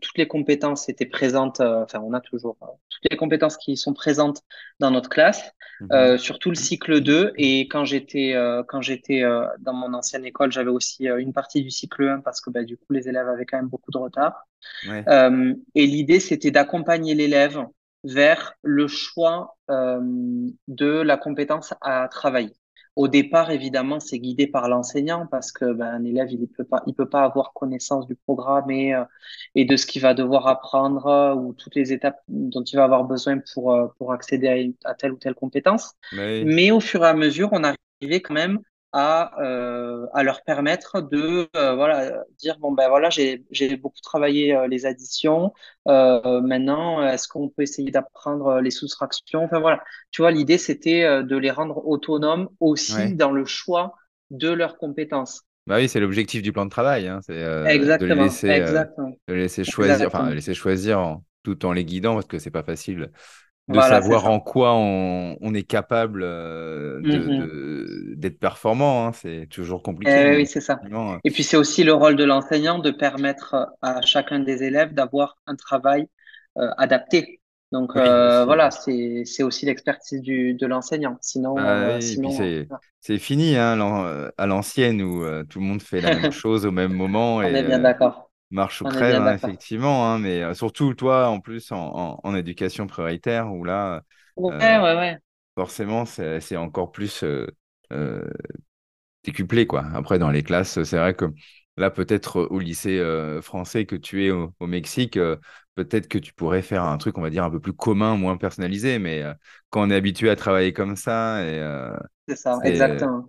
toutes les compétences étaient présentes. euh, enfin, on a toujours euh, toutes les compétences qui sont présentes dans notre classe, Mhm. euh, sur tout le cycle 2. Et quand j'étais quand j'étais dans mon ancienne école, j'avais aussi une partie du cycle 1 parce que bah, du coup, les élèves avaient quand même beaucoup de retard. Ouais. Et l'idée, c'était d'accompagner l'élève vers le choix de la compétence à travailler. Au départ, évidemment, c'est guidé par l'enseignant parce que ben, un élève, il peut pas, il peut pas avoir connaissance du programme et, euh, et de ce qu'il va devoir apprendre euh, ou toutes les étapes dont il va avoir besoin pour, euh, pour accéder à, telle ou telle compétence. Oui. Mais au fur et à mesure, on arrivait quand même à, euh, à leur permettre de euh, voilà dire bon ben voilà j'ai beaucoup travaillé euh, les additions maintenant est-ce qu'on peut essayer d'apprendre les soustractions? Enfin voilà. Tu vois l'idée c'était de les rendre autonomes aussi Ouais. dans le choix de leurs compétences. Bah oui, c'est l'objectif du plan de travail, hein, c'est de laisser, de laisser choisir, enfin, laisser choisir en- tout en les guidant parce que c'est pas facile de voilà savoir en quoi on, on est capable euh, de, de- d'être performant, hein, c'est toujours compliqué, Eh oui c'est ça euh, et puis c'est aussi le rôle de l'enseignant de permettre euh, à chacun des élèves d'avoir un travail euh, adapté. Donc oui, voilà, c'est aussi l'expertise du de l'enseignant. Bah Sinon euh, oui, sinon c'est fini hein, à l'ancienne où tout le monde fait la même chose au même moment on et est bien d'accord. Marche ou crève, hein, effectivement, hein, mais euh, surtout toi en plus en, en- en éducation prioritaire où là Ouais euh, ouais ouais. forcément c'est encore plus euh, euh, décuplé quoi. Après dans les classes, c'est vrai que là peut-être euh, au lycée euh, français que tu es au, au Mexique, euh, peut-être que tu pourrais faire un truc on va dire un peu plus commun, moins personnalisé, mais euh, quand on est habitué à travailler comme ça et euh, C'est ça, exactement.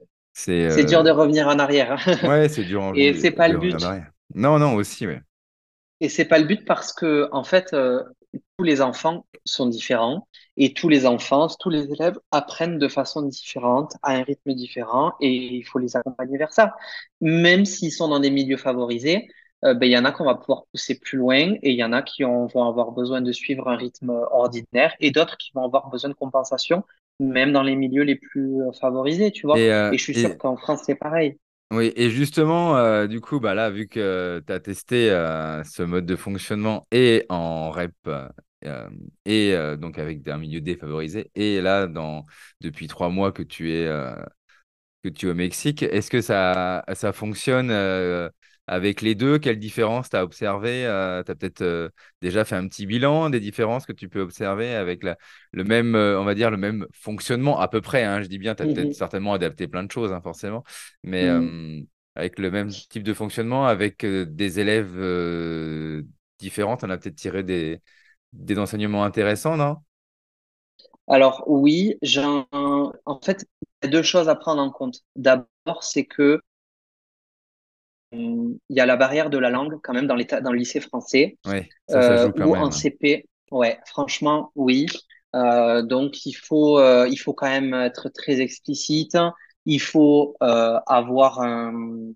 c'est dur de euh, revenir en arrière. ouais, c'est dur Et envie c'est pas le but. Non, non, aussi, ouais. Et c'est pas le but parce que, en fait, euh, tous les enfants sont différents et tous les enfants, tous les élèves apprennent de façon différente, à un rythme différent et il faut les accompagner vers ça. Même s'ils sont dans des milieux favorisés, euh, ben, il y en a qu'on va pouvoir pousser plus loin et il y en a qui ont- vont avoir besoin de suivre un rythme ordinaire et d'autres qui vont avoir besoin de compensation, même dans les milieux les plus favorisés, tu vois. Et, euh, Et je suis sûr et qu'en France, c'est pareil. Oui, et justement, euh, du coup, bah là, vu que tu as testé euh, ce mode de fonctionnement et en rep euh, et donc avec un milieu défavorisé, et là, dans, depuis trois mois que tu es, que tu es au Mexique, est-ce que ça, ça fonctionne avec les deux? Quelle différence tu as observé? tu as peut-être déjà fait un petit bilan des différences que tu peux observer avec la, le même, on va dire, le même fonctionnement à peu près. hein, je dis bien, tu as peut-être Mhm. certainement adapté plein de choses, hein, forcément, mais Mhm. avec le même type de fonctionnement, avec des élèves différents, on a peut-être tiré des, des enseignements intéressants, non? Alors oui, j'ai un- en fait, il y a deux choses à prendre en compte. D'abord, c'est que il y a la barrière de la langue quand même dans l'état, dans le lycée français, Oui, ça, ça euh, joue quand ou en même. CP. Ouais, franchement, oui. Euh, donc il faut, euh, il faut quand même être très explicite. Il faut euh, avoir un,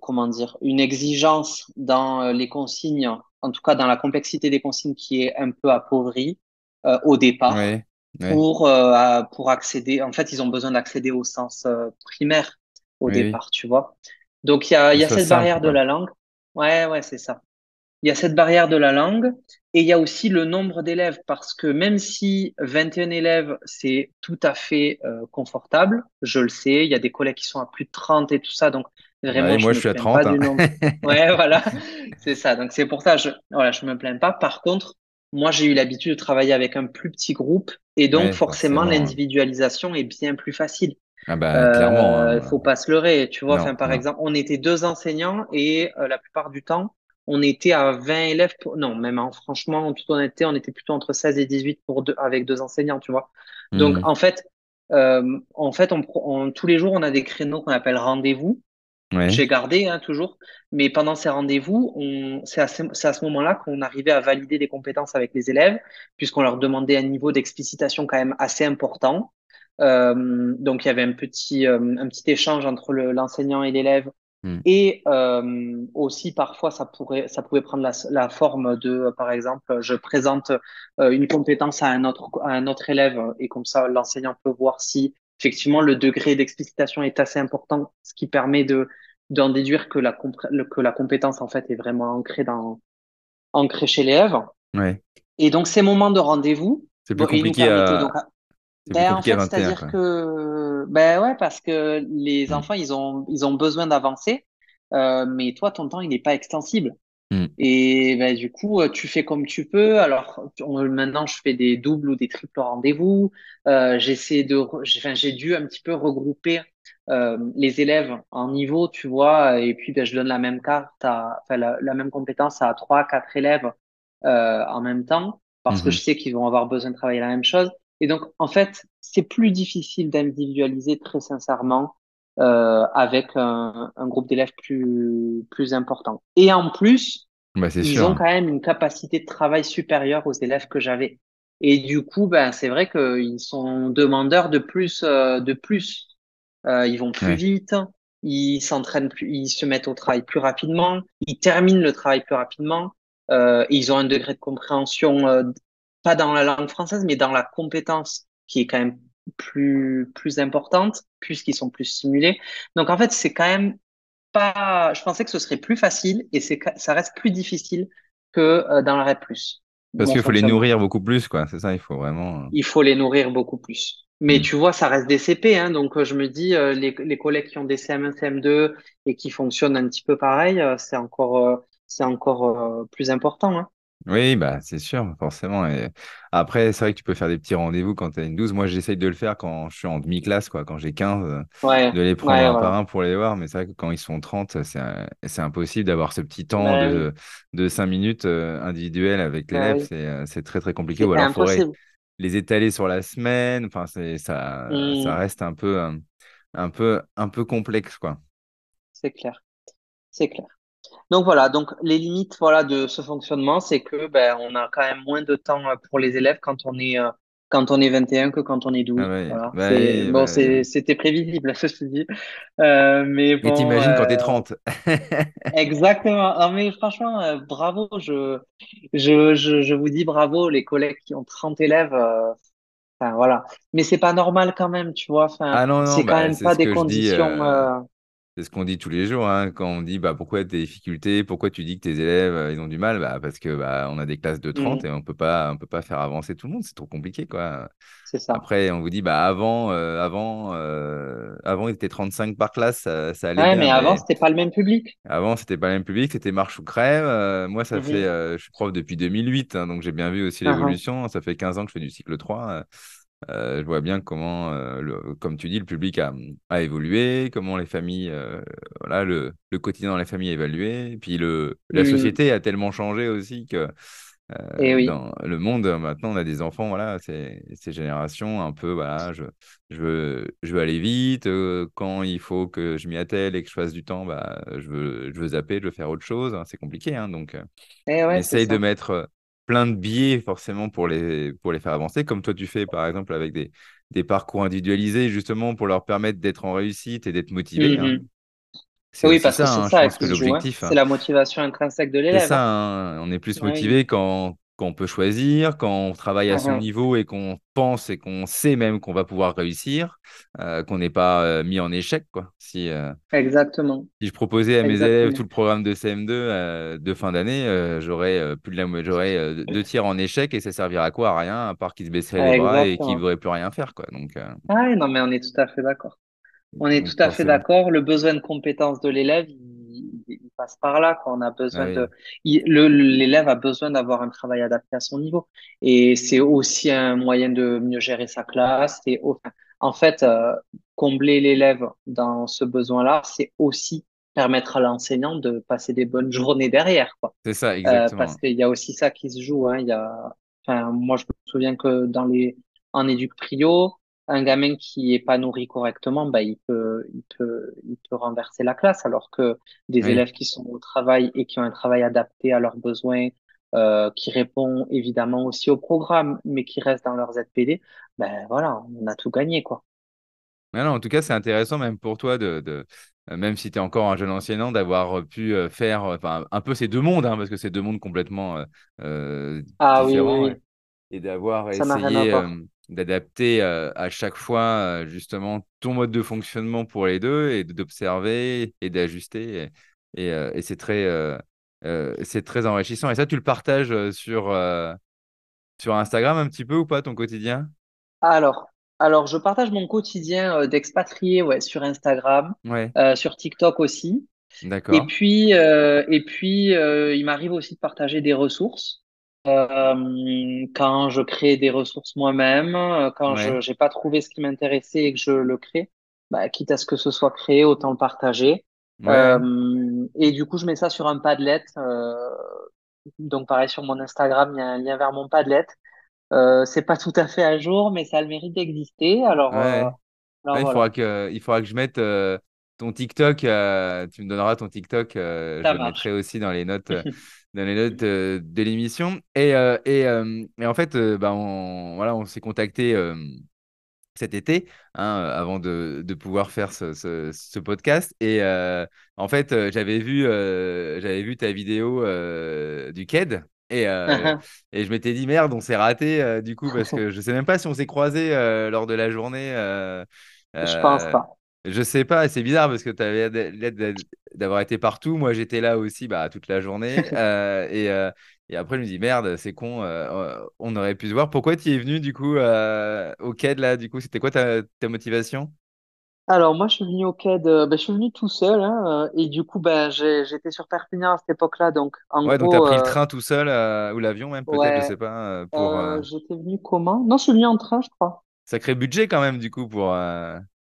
comment dire, une exigence dans euh, les consignes, en tout cas dans la complexité des consignes qui est un peu appauvrie euh, au départ Oui, oui, pour, euh, pour accéder. En fait, ils ont besoin d'accéder au sens euh, primaire au oui. départ, tu vois. Donc, il y a, y a cette simple, barrière de la langue. Ouais, ouais, c'est ça. Il y a cette barrière de la langue et il y a aussi le nombre d'élèves parce que même si 21 élèves, c'est tout à fait euh, confortable, je le sais, il y a des collègues qui sont à plus de 30 et tout ça, donc Ouais, vraiment, moi, je je me suis à plains pas 30, hein. du nombre. Ouais, voilà, c'est ça. Donc c'est pour ça, je, voilà, je me plains pas. Par contre, moi, j'ai eu l'habitude de travailler avec un plus petit groupe et donc Ouais, forcément, forcément. l'individualisation est bien plus facile. Ah bah, clairement. Euh, hein. faut pas se leurrer, tu vois. Non, Enfin, par non. exemple, on était deux enseignants et euh, la plupart du temps, on était à 20 élèves pour... Non, même en, franchement, en toute honnêteté, on était plutôt entre 16 et 18 pour deux, avec deux enseignants, tu vois. Donc, Mhm. en fait, euh, en fait, on, pro- on- tous les jours, on a des créneaux qu'on appelle rendez-vous. Ouais. J'ai gardé, hein, toujours. Mais pendant ces rendez-vous, on, c'est à ce, à ce moment-là qu'on arrivait à valider des compétences avec les élèves, puisqu'on leur demandait un niveau d'explicitation quand même assez important. Euh, donc, il y avait un petit, euh, un petit échange entre le- l'enseignant et l'élève. Mhm. Et euh, aussi, parfois, ça pourrait, ça pouvait prendre la, la forme de, par exemple, je présente une compétence à un autre, à un autre élève, et comme ça, l'enseignant peut voir si effectivement le degré d'explicitation est assez important, ce qui permet de d'en déduire que la, que la compétence en fait est vraiment ancrée dans, ancrée chez l'élève. Ouais. Et donc ces moments de rendez-vous, C'est plus compliqué donc, à... ben en fait, 21, c'est-à-dire que, ben ouais, parce que les Mhm. enfants ils ont ils ont besoin d'avancer, euh, mais toi ton temps il n'est pas extensible. Mhm. Et ben, du coup, euh, tu fais comme tu peux. Alors on- maintenant, je fais des doubles ou des triples rendez-vous. Euh, j'essaie de, enfin, j'ai dû un petit peu regrouper euh, les élèves en niveau, tu vois. Et puis, ben, je donne la même carte, à, enfin, la, la même compétence à trois, quatre élèves euh, en même temps, parce que je Mhm. sais qu'ils vont avoir besoin de travailler la même chose. Et donc, en fait, c'est plus difficile d'individualiser très sincèrement euh, avec un, un groupe d'élèves plus, plus important. Et en plus, Bah, ils sûr. ont hein. quand même une capacité de travail supérieure aux élèves que j'avais. Et du coup, ben, c'est vrai qu'ils sont demandeurs de plus, euh, de plus. Euh, ils vont plus Ouais. vite, ils s'entraînent plus, ils se mettent au travail plus rapidement, ils terminent le travail plus rapidement. Euh, ils ont un degré de compréhension, euh, pas dans la langue française, mais dans la compétence qui est quand même plus, plus importante, puisqu'ils sont plus stimulés. Donc, en fait, c'est quand même pas, je pensais que ce serait plus facile et c'est, ça reste plus difficile que euh, dans la REP+, Parce qu'il faut les nourrir beaucoup plus, quoi. C'est ça, il faut vraiment... Il faut les nourrir beaucoup plus. Mais Mhm. tu vois, ça reste des CP, hein, donc euh, je me dis, euh, les, les collègues qui ont des CM1, CM2 et qui fonctionnent un petit peu pareil, euh, c'est encore, euh, c'est encore euh, plus important. Hein. Oui, bah, c'est sûr, forcément. Et après, c'est vrai que tu peux faire des petits rendez-vous quand tu as une 12. Moi, j'essaye de le faire quand je suis en demi-classe, quoi, quand j'ai 15, euh, Ouais, de les prendre ouais, un par un pour les voir. Mais c'est vrai que quand ils sont 30, c'est euh, c'est impossible d'avoir ce petit temps oui, de, de 5 minutes euh, individuel avec l'élève. oui, C'est euh, c'est très, très compliqué. c'est Ou alors, il faudrait impossible. les étaler sur la semaine. Enfin, c'est, ça, ça Hmm, reste un peu, euh, un peu, un peu complexe, quoi. c'est clair, c'est clair. Donc voilà, donc les limites voilà de ce fonctionnement, c'est que ben on a quand même moins de temps euh, pour les élèves quand on est euh, quand on est 21 que quand on est Ah 12. ouais, Voilà, bah c'est bon, bah c'était prévisible ceci dit, Euh, mais bon, t'imagines quand t'es euh, 30. exactement. Non mais franchement, euh, bravo, je, je je je vous dis bravo les collègues qui ont 30 élèves. euh, Enfin voilà, mais c'est pas normal quand même, tu vois. Enfin, Ah non, non, c'est quand bah, même pas des je dis. C'est ce qu'on dit tous les jours. hein, quand on dit bah, pourquoi des difficultés, pourquoi tu dis que tes élèves euh, ils ont du mal, bah, parce que bah, on a des classes de 30 Mhm. et on peut pas, on peut pas faire avancer tout le monde. C'est trop compliqué, quoi. C'est ça. Après, on vous dit bah avant, euh, avant, euh, avant, il était 35 par classe, ça, ça allait Ouais, bien, mais avant, c'était pas le même public. avant, c'était pas le même public, c'était marche ou crève. Moi, ça fait, je suis prof depuis 2008, hein, donc j'ai bien vu aussi Mhm. l'évolution. Ça fait 15 ans que je fais du cycle 3. Euh, je vois bien comment, euh, le- comme tu dis, le public a, a évolué, comment les familles, euh, voilà, le, le quotidien dans les familles a évolué. Et puis le, la société a tellement changé aussi que Et oui. dans le monde, maintenant, on a des enfants, voilà, c'est ces générations un peu, voilà, je, je veux, je veux aller vite. euh, quand il faut que je m'y attelle et que je fasse du temps, bah, je veux, je veux zapper, je veux faire autre chose. hein, c'est compliqué, hein, donc euh, ouais, c'est essaye de mettre plein de biais forcément pour les, pour les faire avancer, comme toi tu fais par exemple avec des, des parcours individualisés justement pour leur permettre d'être en réussite et d'être motivés. hein. C'est Oui, parce que ça, c'est hein, ça se joue, hein. l'objectif, C'est hein, la motivation intrinsèque de c'est l'élève, ça, hein. hein, on est plus motivé quand on peut choisir, quand on travaille à son niveau et qu'on pense et qu'on sait même qu'on va pouvoir réussir, euh, qu'on n'est pas euh, mis en échec, quoi. Si, euh, Exactement. si je proposais à mes élèves tout le programme de CM2 euh, de fin d'année, j'aurais plus de la, j'aurais deux tiers en échec et ça servira à quoi? À rien, à part qu'ils se baisseraient les bras et qu'ils ne voudraient plus rien faire, quoi. Donc, Ah, non, mais on est tout à fait d'accord. On est donc tout à fait d'accord. Le besoin de compétence de l'élève, il, il passe par là, quoi. On a Ah besoin de, oui. l'élève a besoin d'avoir un travail adapté à son niveau. Et c'est aussi un moyen de mieux gérer sa classe. Et en fait, euh, combler l'élève dans ce besoin-là, c'est aussi permettre à l'enseignant de passer des bonnes journées derrière, quoi. C'est ça, Euh, exactement. parce qu'il y a aussi ça qui se joue, hein. Il y a, enfin, moi, je me souviens que dans les, en éduc prio, un gamin qui est pas nourri correctement, bah, il peut, il peut, il peut renverser la classe, alors que des Oui. élèves qui sont au travail et qui ont un travail adapté à leurs besoins, euh, qui répond évidemment aussi au programme, mais qui restent dans leurs ZPD, ben voilà, on a tout gagné, quoi. En tout cas, c'est intéressant même pour toi de, de- euh, même si tu es encore un jeune enseignant, d'avoir euh, pu faire enfin, un peu ces deux mondes, hein, parce que c'est deux mondes complètement euh, Ah oui, oui, différents, et, oui, et d'avoir essayé euh, d'adapter euh, à chaque fois euh, justement ton mode de fonctionnement pour les deux et d'observer et d'ajuster. Et, et, euh, et c'est très, c'est très enrichissant. Et ça, tu le partages sur, sur Instagram un petit peu ou pas, ton quotidien? Alors, alors, je partage mon quotidien d'expatrié, ouais, sur Instagram, Ouais, euh, sur TikTok aussi. Et puis, euh, et puis, euh, il m'arrive aussi de partager des ressources. Euh, quand je crée des ressources moi-même, euh, quand je j'ai pas trouvé ce qui m'intéressait et que je le crée, bah, quitte à ce que ce soit créé, autant le partager. ouais. Euh, et du coup, je mets ça sur un Padlet. euh, donc, pareil, sur mon Instagram, il y a un lien vers mon Padlet. C'est pas tout à fait à jour, mais ça a le mérite d'exister. Alors, ouais. alors Ouais, il faudra que, il faudra que je mette ton TikTok. tu me donneras ton TikTok. je le mettrai aussi dans les notes, dans les notes euh, de l'émission. Et, euh, et, euh, et en fait, bah, on, voilà, on s'est contacté cet été hein, avant de, de pouvoir faire ce, ce- ce podcast. Et en fait, j'avais vu, j'avais vu ta vidéo du KED. Et, et je m'étais dit, merde, on s'est raté du coup, parce que je sais même pas si on s'est croisés euh, lors de la journée. Je pense pas. Je sais pas, c'est bizarre parce que tu avais l'air d'a- d'avoir été partout. Moi, j'étais là aussi bah, toute la journée. Euh, et, euh, et après, je me dis, merde, c'est con, euh, on aurait pu se voir. Pourquoi tu es venu du coup au CAD là? Du coup, c'était quoi ta, ta motivation? Alors moi je suis venu au CAD, euh, ben, je suis venu tout seul hein, et du coup j'ai- j'étais sur Perpignan à cette époque-là donc en Ouais, donc tu as gros pris le train tout seul ou l'avion même, peut-être, je sais pas, pour j'étais venu comment? Non je suis venu en train je crois. sacré budget quand même du coup pour.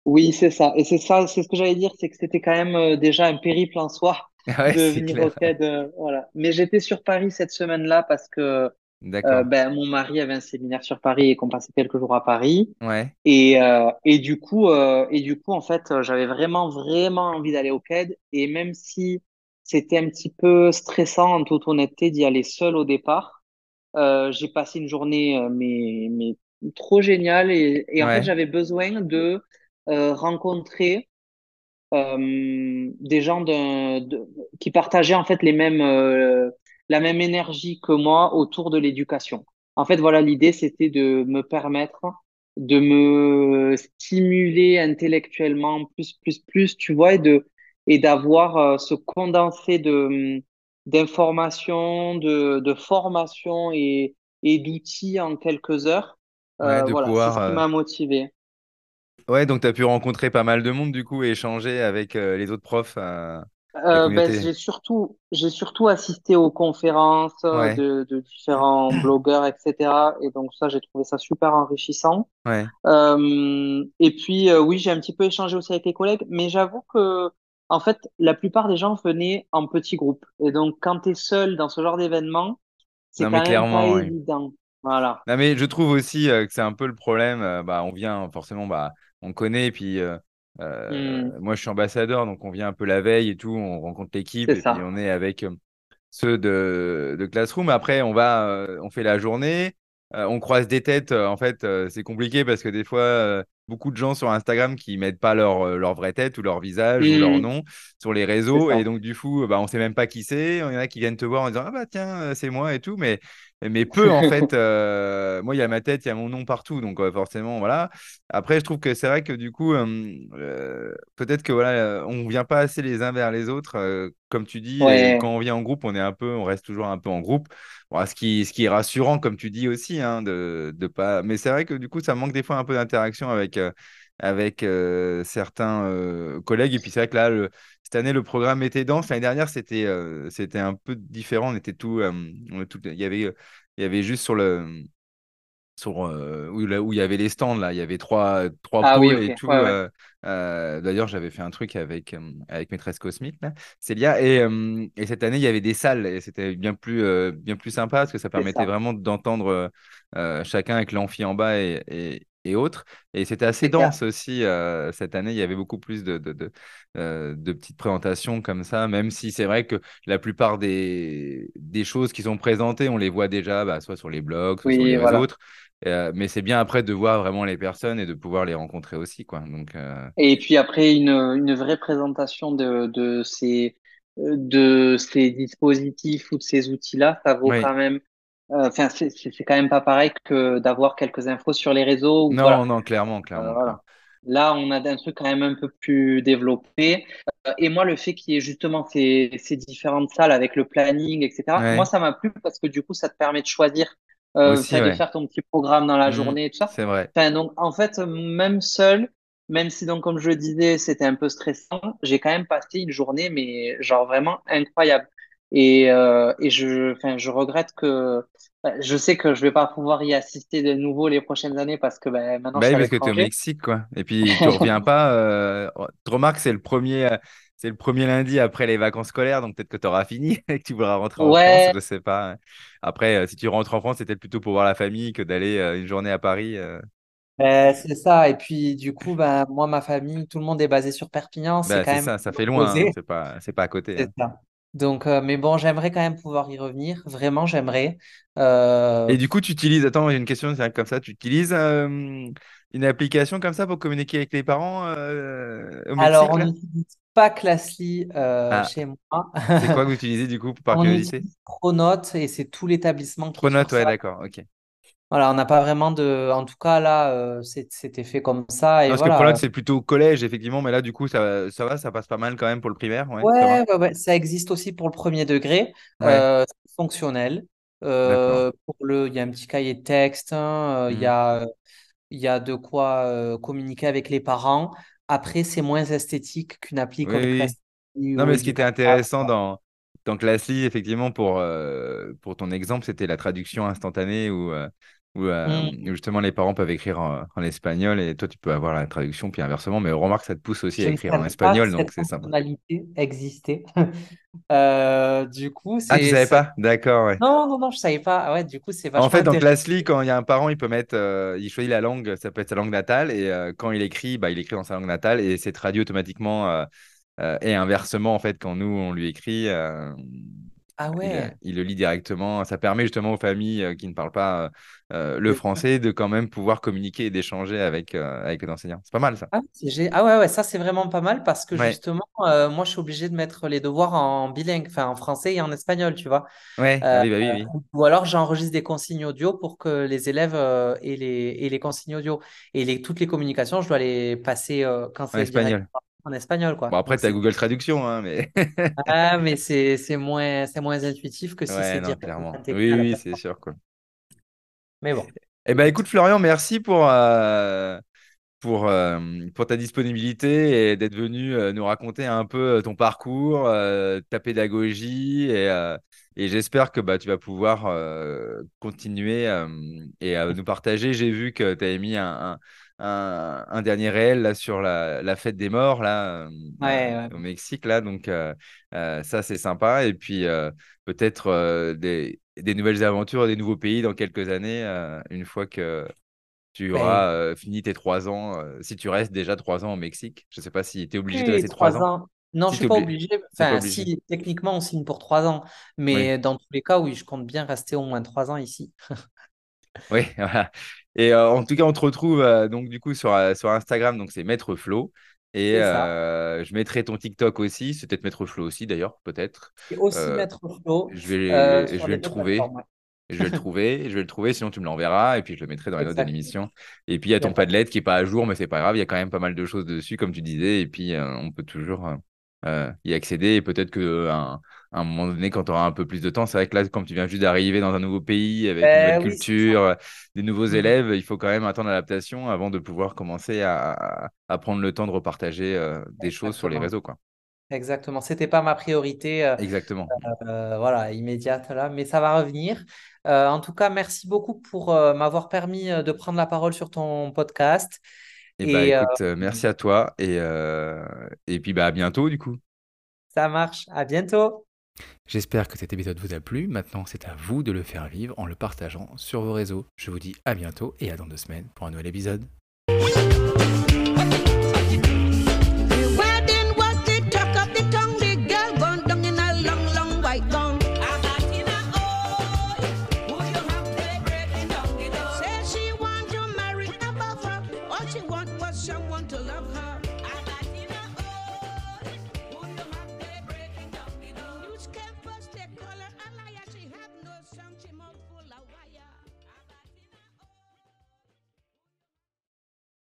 Oui c'est ça et c'est ça c'est ce que j'allais dire c'est que c'était quand même euh, déjà un périple en soi Ouais, de venir au. CAD euh, voilà mais j'étais sur Paris cette semaine-là parce que euh, ben mon mari avait un séminaire sur Paris et qu'on passait quelques jours à Paris Ouais, Et, euh, et du coup, et du coup, en fait, j'avais vraiment, vraiment envie d'aller au CAD. Et même si c'était un petit peu stressant, en toute honnêteté, d'y aller seul au départ, j'ai passé une journée, mais, mais trop géniale. Et, et en fait, j'avais besoin de euh, rencontrer euh, des gens de, de- qui partageaient en fait les mêmes, euh, la même énergie que moi autour de l'éducation. En fait, voilà, l'idée, c'était de me permettre de me stimuler intellectuellement plus, plus, plus, tu vois, et de, et d'avoir euh, ce condensé de d'informations, de, de formations et, et d'outils en quelques heures. Ouais, Euh, de voilà, c'est pouvoir. ce qui m'a motivé. Ouais, donc tu as pu rencontrer pas mal de monde du coup et échanger avec euh, les autres profs, euh, Euh, ben, j'ai surtout, j'ai surtout assisté aux conférences Ouais, de, de différents blogueurs, etc. Et donc ça, j'ai trouvé ça super enrichissant. ouais. Euh, et puis, euh, oui, j'ai un petit peu échangé aussi avec les collègues, mais j'avoue que, en fait, la plupart des gens venaient en petits groupes. Et donc, quand tu es seul dans ce genre d'événement, c'est quand même pas clairement, oui. évident. Voilà. Non, mais je trouve aussi que c'est un peu le problème. bah, on vient forcément, bah, on connaît, et puis euh, euh, moi je suis ambassadeur, donc on vient un peu la veille et tout, on rencontre l'équipe, et puis on est avec ceux de, de Classroom. Après, on va, on fait la journée, on croise des têtes. en fait, c'est compliqué parce que des fois, beaucoup de gens sur Instagram qui mettent pas leur, leur vraie tête ou leur visage ou leur nom sur les réseaux. Et donc, du coup, bah, on sait même pas qui c'est. Il y en a qui viennent te voir en disant, Ah bah tiens, c'est moi et tout. Mais, mais peu, en fait. euh, moi, il y a ma tête, il y a mon nom partout. Donc, euh, forcément, voilà. Après, je trouve que c'est vrai que du coup, euh, peut-être que voilà, on vient pas assez les uns vers les autres. comme tu dis, Ouais. quand on vient en groupe, on est un peu, on reste toujours un peu en groupe. Bon, ce qui, ce qui est rassurant, comme tu dis aussi, hein, de, de pas. Mais c'est vrai que du coup, ça manque des fois un peu d'interaction avec, avec euh, certains euh, collègues. Et puis c'est vrai que là, le- cette année, le programme était dense. L'année dernière, c'était euh, c'était un peu différent. On était tout, euh, on tout- il y avait, il y avait juste sur le sur, euh, où, là- où il y avait les stands, là, il y avait trois, trois Ah oui, et tout. ouais. euh, euh, d'ailleurs, j'avais fait un truc avec, euh, avec Maîtresse Cosmique, là, Célia, et, euh, et cette année, il y avait des salles, et c'était bien plus, euh, bien plus sympa, parce que ça permettait ça. vraiment d'entendre euh, euh, chacun avec l'amphi en bas et, et, et autres. Et c'était assez dense aussi, euh, cette année, il y avait beaucoup plus de, de, de, euh, de petites présentations comme ça, même si c'est vrai que la plupart des, des choses qui sont présentées, on les voit déjà, bah, soit sur les blogs, soit sur Oui, les voilà. autres. Euh, mais c'est bien après de voir vraiment les personnes et de pouvoir les rencontrer aussi, quoi. Donc, Et puis après, une, une vraie présentation de, de ces, de ces dispositifs ou de ces outils-là, ça vaut oui. quand même, enfin, c'est quand même pas pareil que d'avoir quelques infos sur les réseaux ou Non, voilà. non, clairement, Euh, clairement, voilà. Là, on a un truc quand même un peu plus développé. Euh, Et moi, le fait qu'il y ait justement ces, ces différentes salles avec le planning, etc., moi, Ouais, ça m'a plu parce que du coup, ça te permet de choisir, euh, aussi, enfin, de ouais. faire ton petit programme dans la Mm, journée et tout ça. c'est vrai. Enfin, donc, en fait, même seul, même si, donc, comme je le disais, c'était un peu stressant, j'ai quand même passé une journée, mais genre vraiment incroyable. Et, euh, et je, enfin, je regrette que, enfin, je sais que je vais pas pouvoir y assister de nouveau les prochaines années parce que ben, maintenant je Bah suis oui, à parce que tu es au. Mexique, quoi. Et puis, tu reviens pas. Euh... Tu remarques, c'est le premier, c'est le premier lundi après les vacances scolaires, donc peut-être que tu auras fini et que tu voudras rentrer en France, Ouais, je sais pas. Après, euh, si tu rentres en France, c'était plutôt pour voir la famille que d'aller une journée à Paris. euh. Ben, c'est ça. Et puis, du coup, ben, moi, ma famille, tout le monde est basé sur Perpignan. C'est Bah, quand c'est même ça, ça fait loin, hein. C'est pas, c'est pas à côté. C'est hein. ça. Donc, euh, mais bon, j'aimerais quand même pouvoir y revenir. Vraiment, j'aimerais. Euh, Et du coup, tu utilises, attends, j'ai une question c'est comme ça, tu utilises euh, une application comme ça pour communiquer avec les parents au alors, on n'utilise pas Classly Ah, chez moi. c'est quoi que vous utilisez du coup, par On curiosité? Pronote et c'est tout l'établissement qui Pronote, ouais, d'accord, ok. Voilà, on n'a pas vraiment de. En tout cas, là, euh, c'était fait comme ça. Non, parce que Pronote, voilà. c'est plutôt collège, effectivement, mais là, du coup, ça, ça va, ça passe pas mal quand même pour le primaire, ouais, ça? Ouais, ouais, ouais, ça existe aussi pour le premier degré. Euh, c'est fonctionnel. Euh, pour le, il y a un petit cahier de texte. hein, euh, il y Hmm. a, il y a de quoi communiquer avec les parents. Après, c'est moins esthétique qu'une appli Oui, comme oui. Classly Non, mais ce qui était intéressant dans, dans Classly, effectivement, pour, pour ton exemple, c'était la traduction instantanée où, où, euh, où justement les parents peuvent écrire en, en espagnol et toi, tu peux avoir la traduction, puis inversement. Mais remarque, ça te pousse aussi à Je écrire en espagnol, donc c'est sympa. existait. Euh, du coup, Ah, tu savais pas? D'accord, ouais. Non, non, non, je savais pas. Ah Ouais, du coup, c'est En fait, dans. Classly, quand il y a un parent, il peut mettre, euh, il choisit la langue, ça peut être sa langue natale, et euh, quand il écrit, bah, il écrit dans sa langue natale et c'est traduit automatiquement. et inversement, en fait, quand nous, on lui écrit, Ah ouais. il le lit directement. Ça permet justement aux familles euh, qui ne parlent pas euh, euh, le français de quand même pouvoir communiquer et d'échanger avec, euh, avec les enseignants. C'est pas mal, ça. Ah, gé- ah ouais, ouais, ça c'est vraiment pas mal parce que Ouais, justement, euh, moi je suis obligé de mettre les devoirs en bilingue, enfin en français et en espagnol, tu vois. ouais, Euh, oui, bah oui, oui. ou alors j'enregistre des consignes audio pour que les élèves aient les, aient les consignes audio. Et les, toutes les communications, je dois les passer quand En c'est direct espagnol. En espagnol, quoi. Bon, après, tu as Google Traduction, hein, mais. Ah, mais c'est moins, moins intuitif que si Ouais, c'est clairement. intégré Oui, oui, c'est sûr, quoi. Mais bon, Eh ben, écoute, Florian, merci pour, euh, pour, euh, pour ta disponibilité et d'être venu euh, nous raconter un peu ton parcours, ta pédagogie et, et j'espère que bah, tu vas pouvoir continuer et nous partager. J'ai vu que tu avais mis un, un, un- un dernier réel là, sur la, la fête des morts là, euh, ouais, euh, ouais. au Mexique là, donc euh, euh, ça c'est sympa et puis peut-être des, des nouvelles aventures, des nouveaux pays dans quelques années, une fois que tu Ben, auras fini tes trois ans, si tu restes déjà trois ans au Mexique. Je ne sais pas si tu es obligé de rester trois ans. ans. Non, Si je tu suis pas obligé, pas Enfin, obligé. si, techniquement, on signe pour trois ans. Oui, Mais dans tous les cas, oui, je compte bien rester au moins trois ans ici. oui, voilà. Et euh, en tout cas, on te retrouve euh, donc du coup sur, euh, sur Instagram, donc c'est Maître Flo. Et je mettrai ton TikTok aussi, c'est peut-être Maître Flo aussi d'ailleurs, peut-être. Et aussi Maître Flo je vais, je le trouver. Je vais le trouver, je vais le trouver, sinon tu me l'enverras et puis je le mettrai dans les notes de l'émission. Et puis il y a ton Padlet qui est pas à jour, mais c'est pas grave, il y a quand même pas mal de choses dessus, comme tu disais, et puis on peut toujours euh, euh, y accéder. Et peut-être que à un, moment donné, quand tu auras un peu plus de temps, c'est vrai que là, comme tu viens juste d'arriver dans un nouveau pays avec une nouvelle Ben oui, culture, euh, des nouveaux Mhm. élèves, il faut quand même attendre l'adaptation avant de pouvoir commencer à, prendre le temps de repartager euh, des choses sur les réseaux, quoi. Exactement. C'était pas ma priorité. euh, Exactement. euh, voilà, immédiate là, mais ça va revenir. Euh, en tout cas, merci beaucoup pour euh, m'avoir permis euh, de prendre la parole sur ton podcast. Et bah Et euh, écoute, euh, merci à toi et, euh, et puis bah à bientôt du coup. ça marche. À bientôt. J'espère que cet épisode vous a plu. Maintenant, c'est à vous de le faire vivre en le partageant sur vos réseaux. Je vous dis à bientôt et à dans deux semaines pour un nouvel épisode.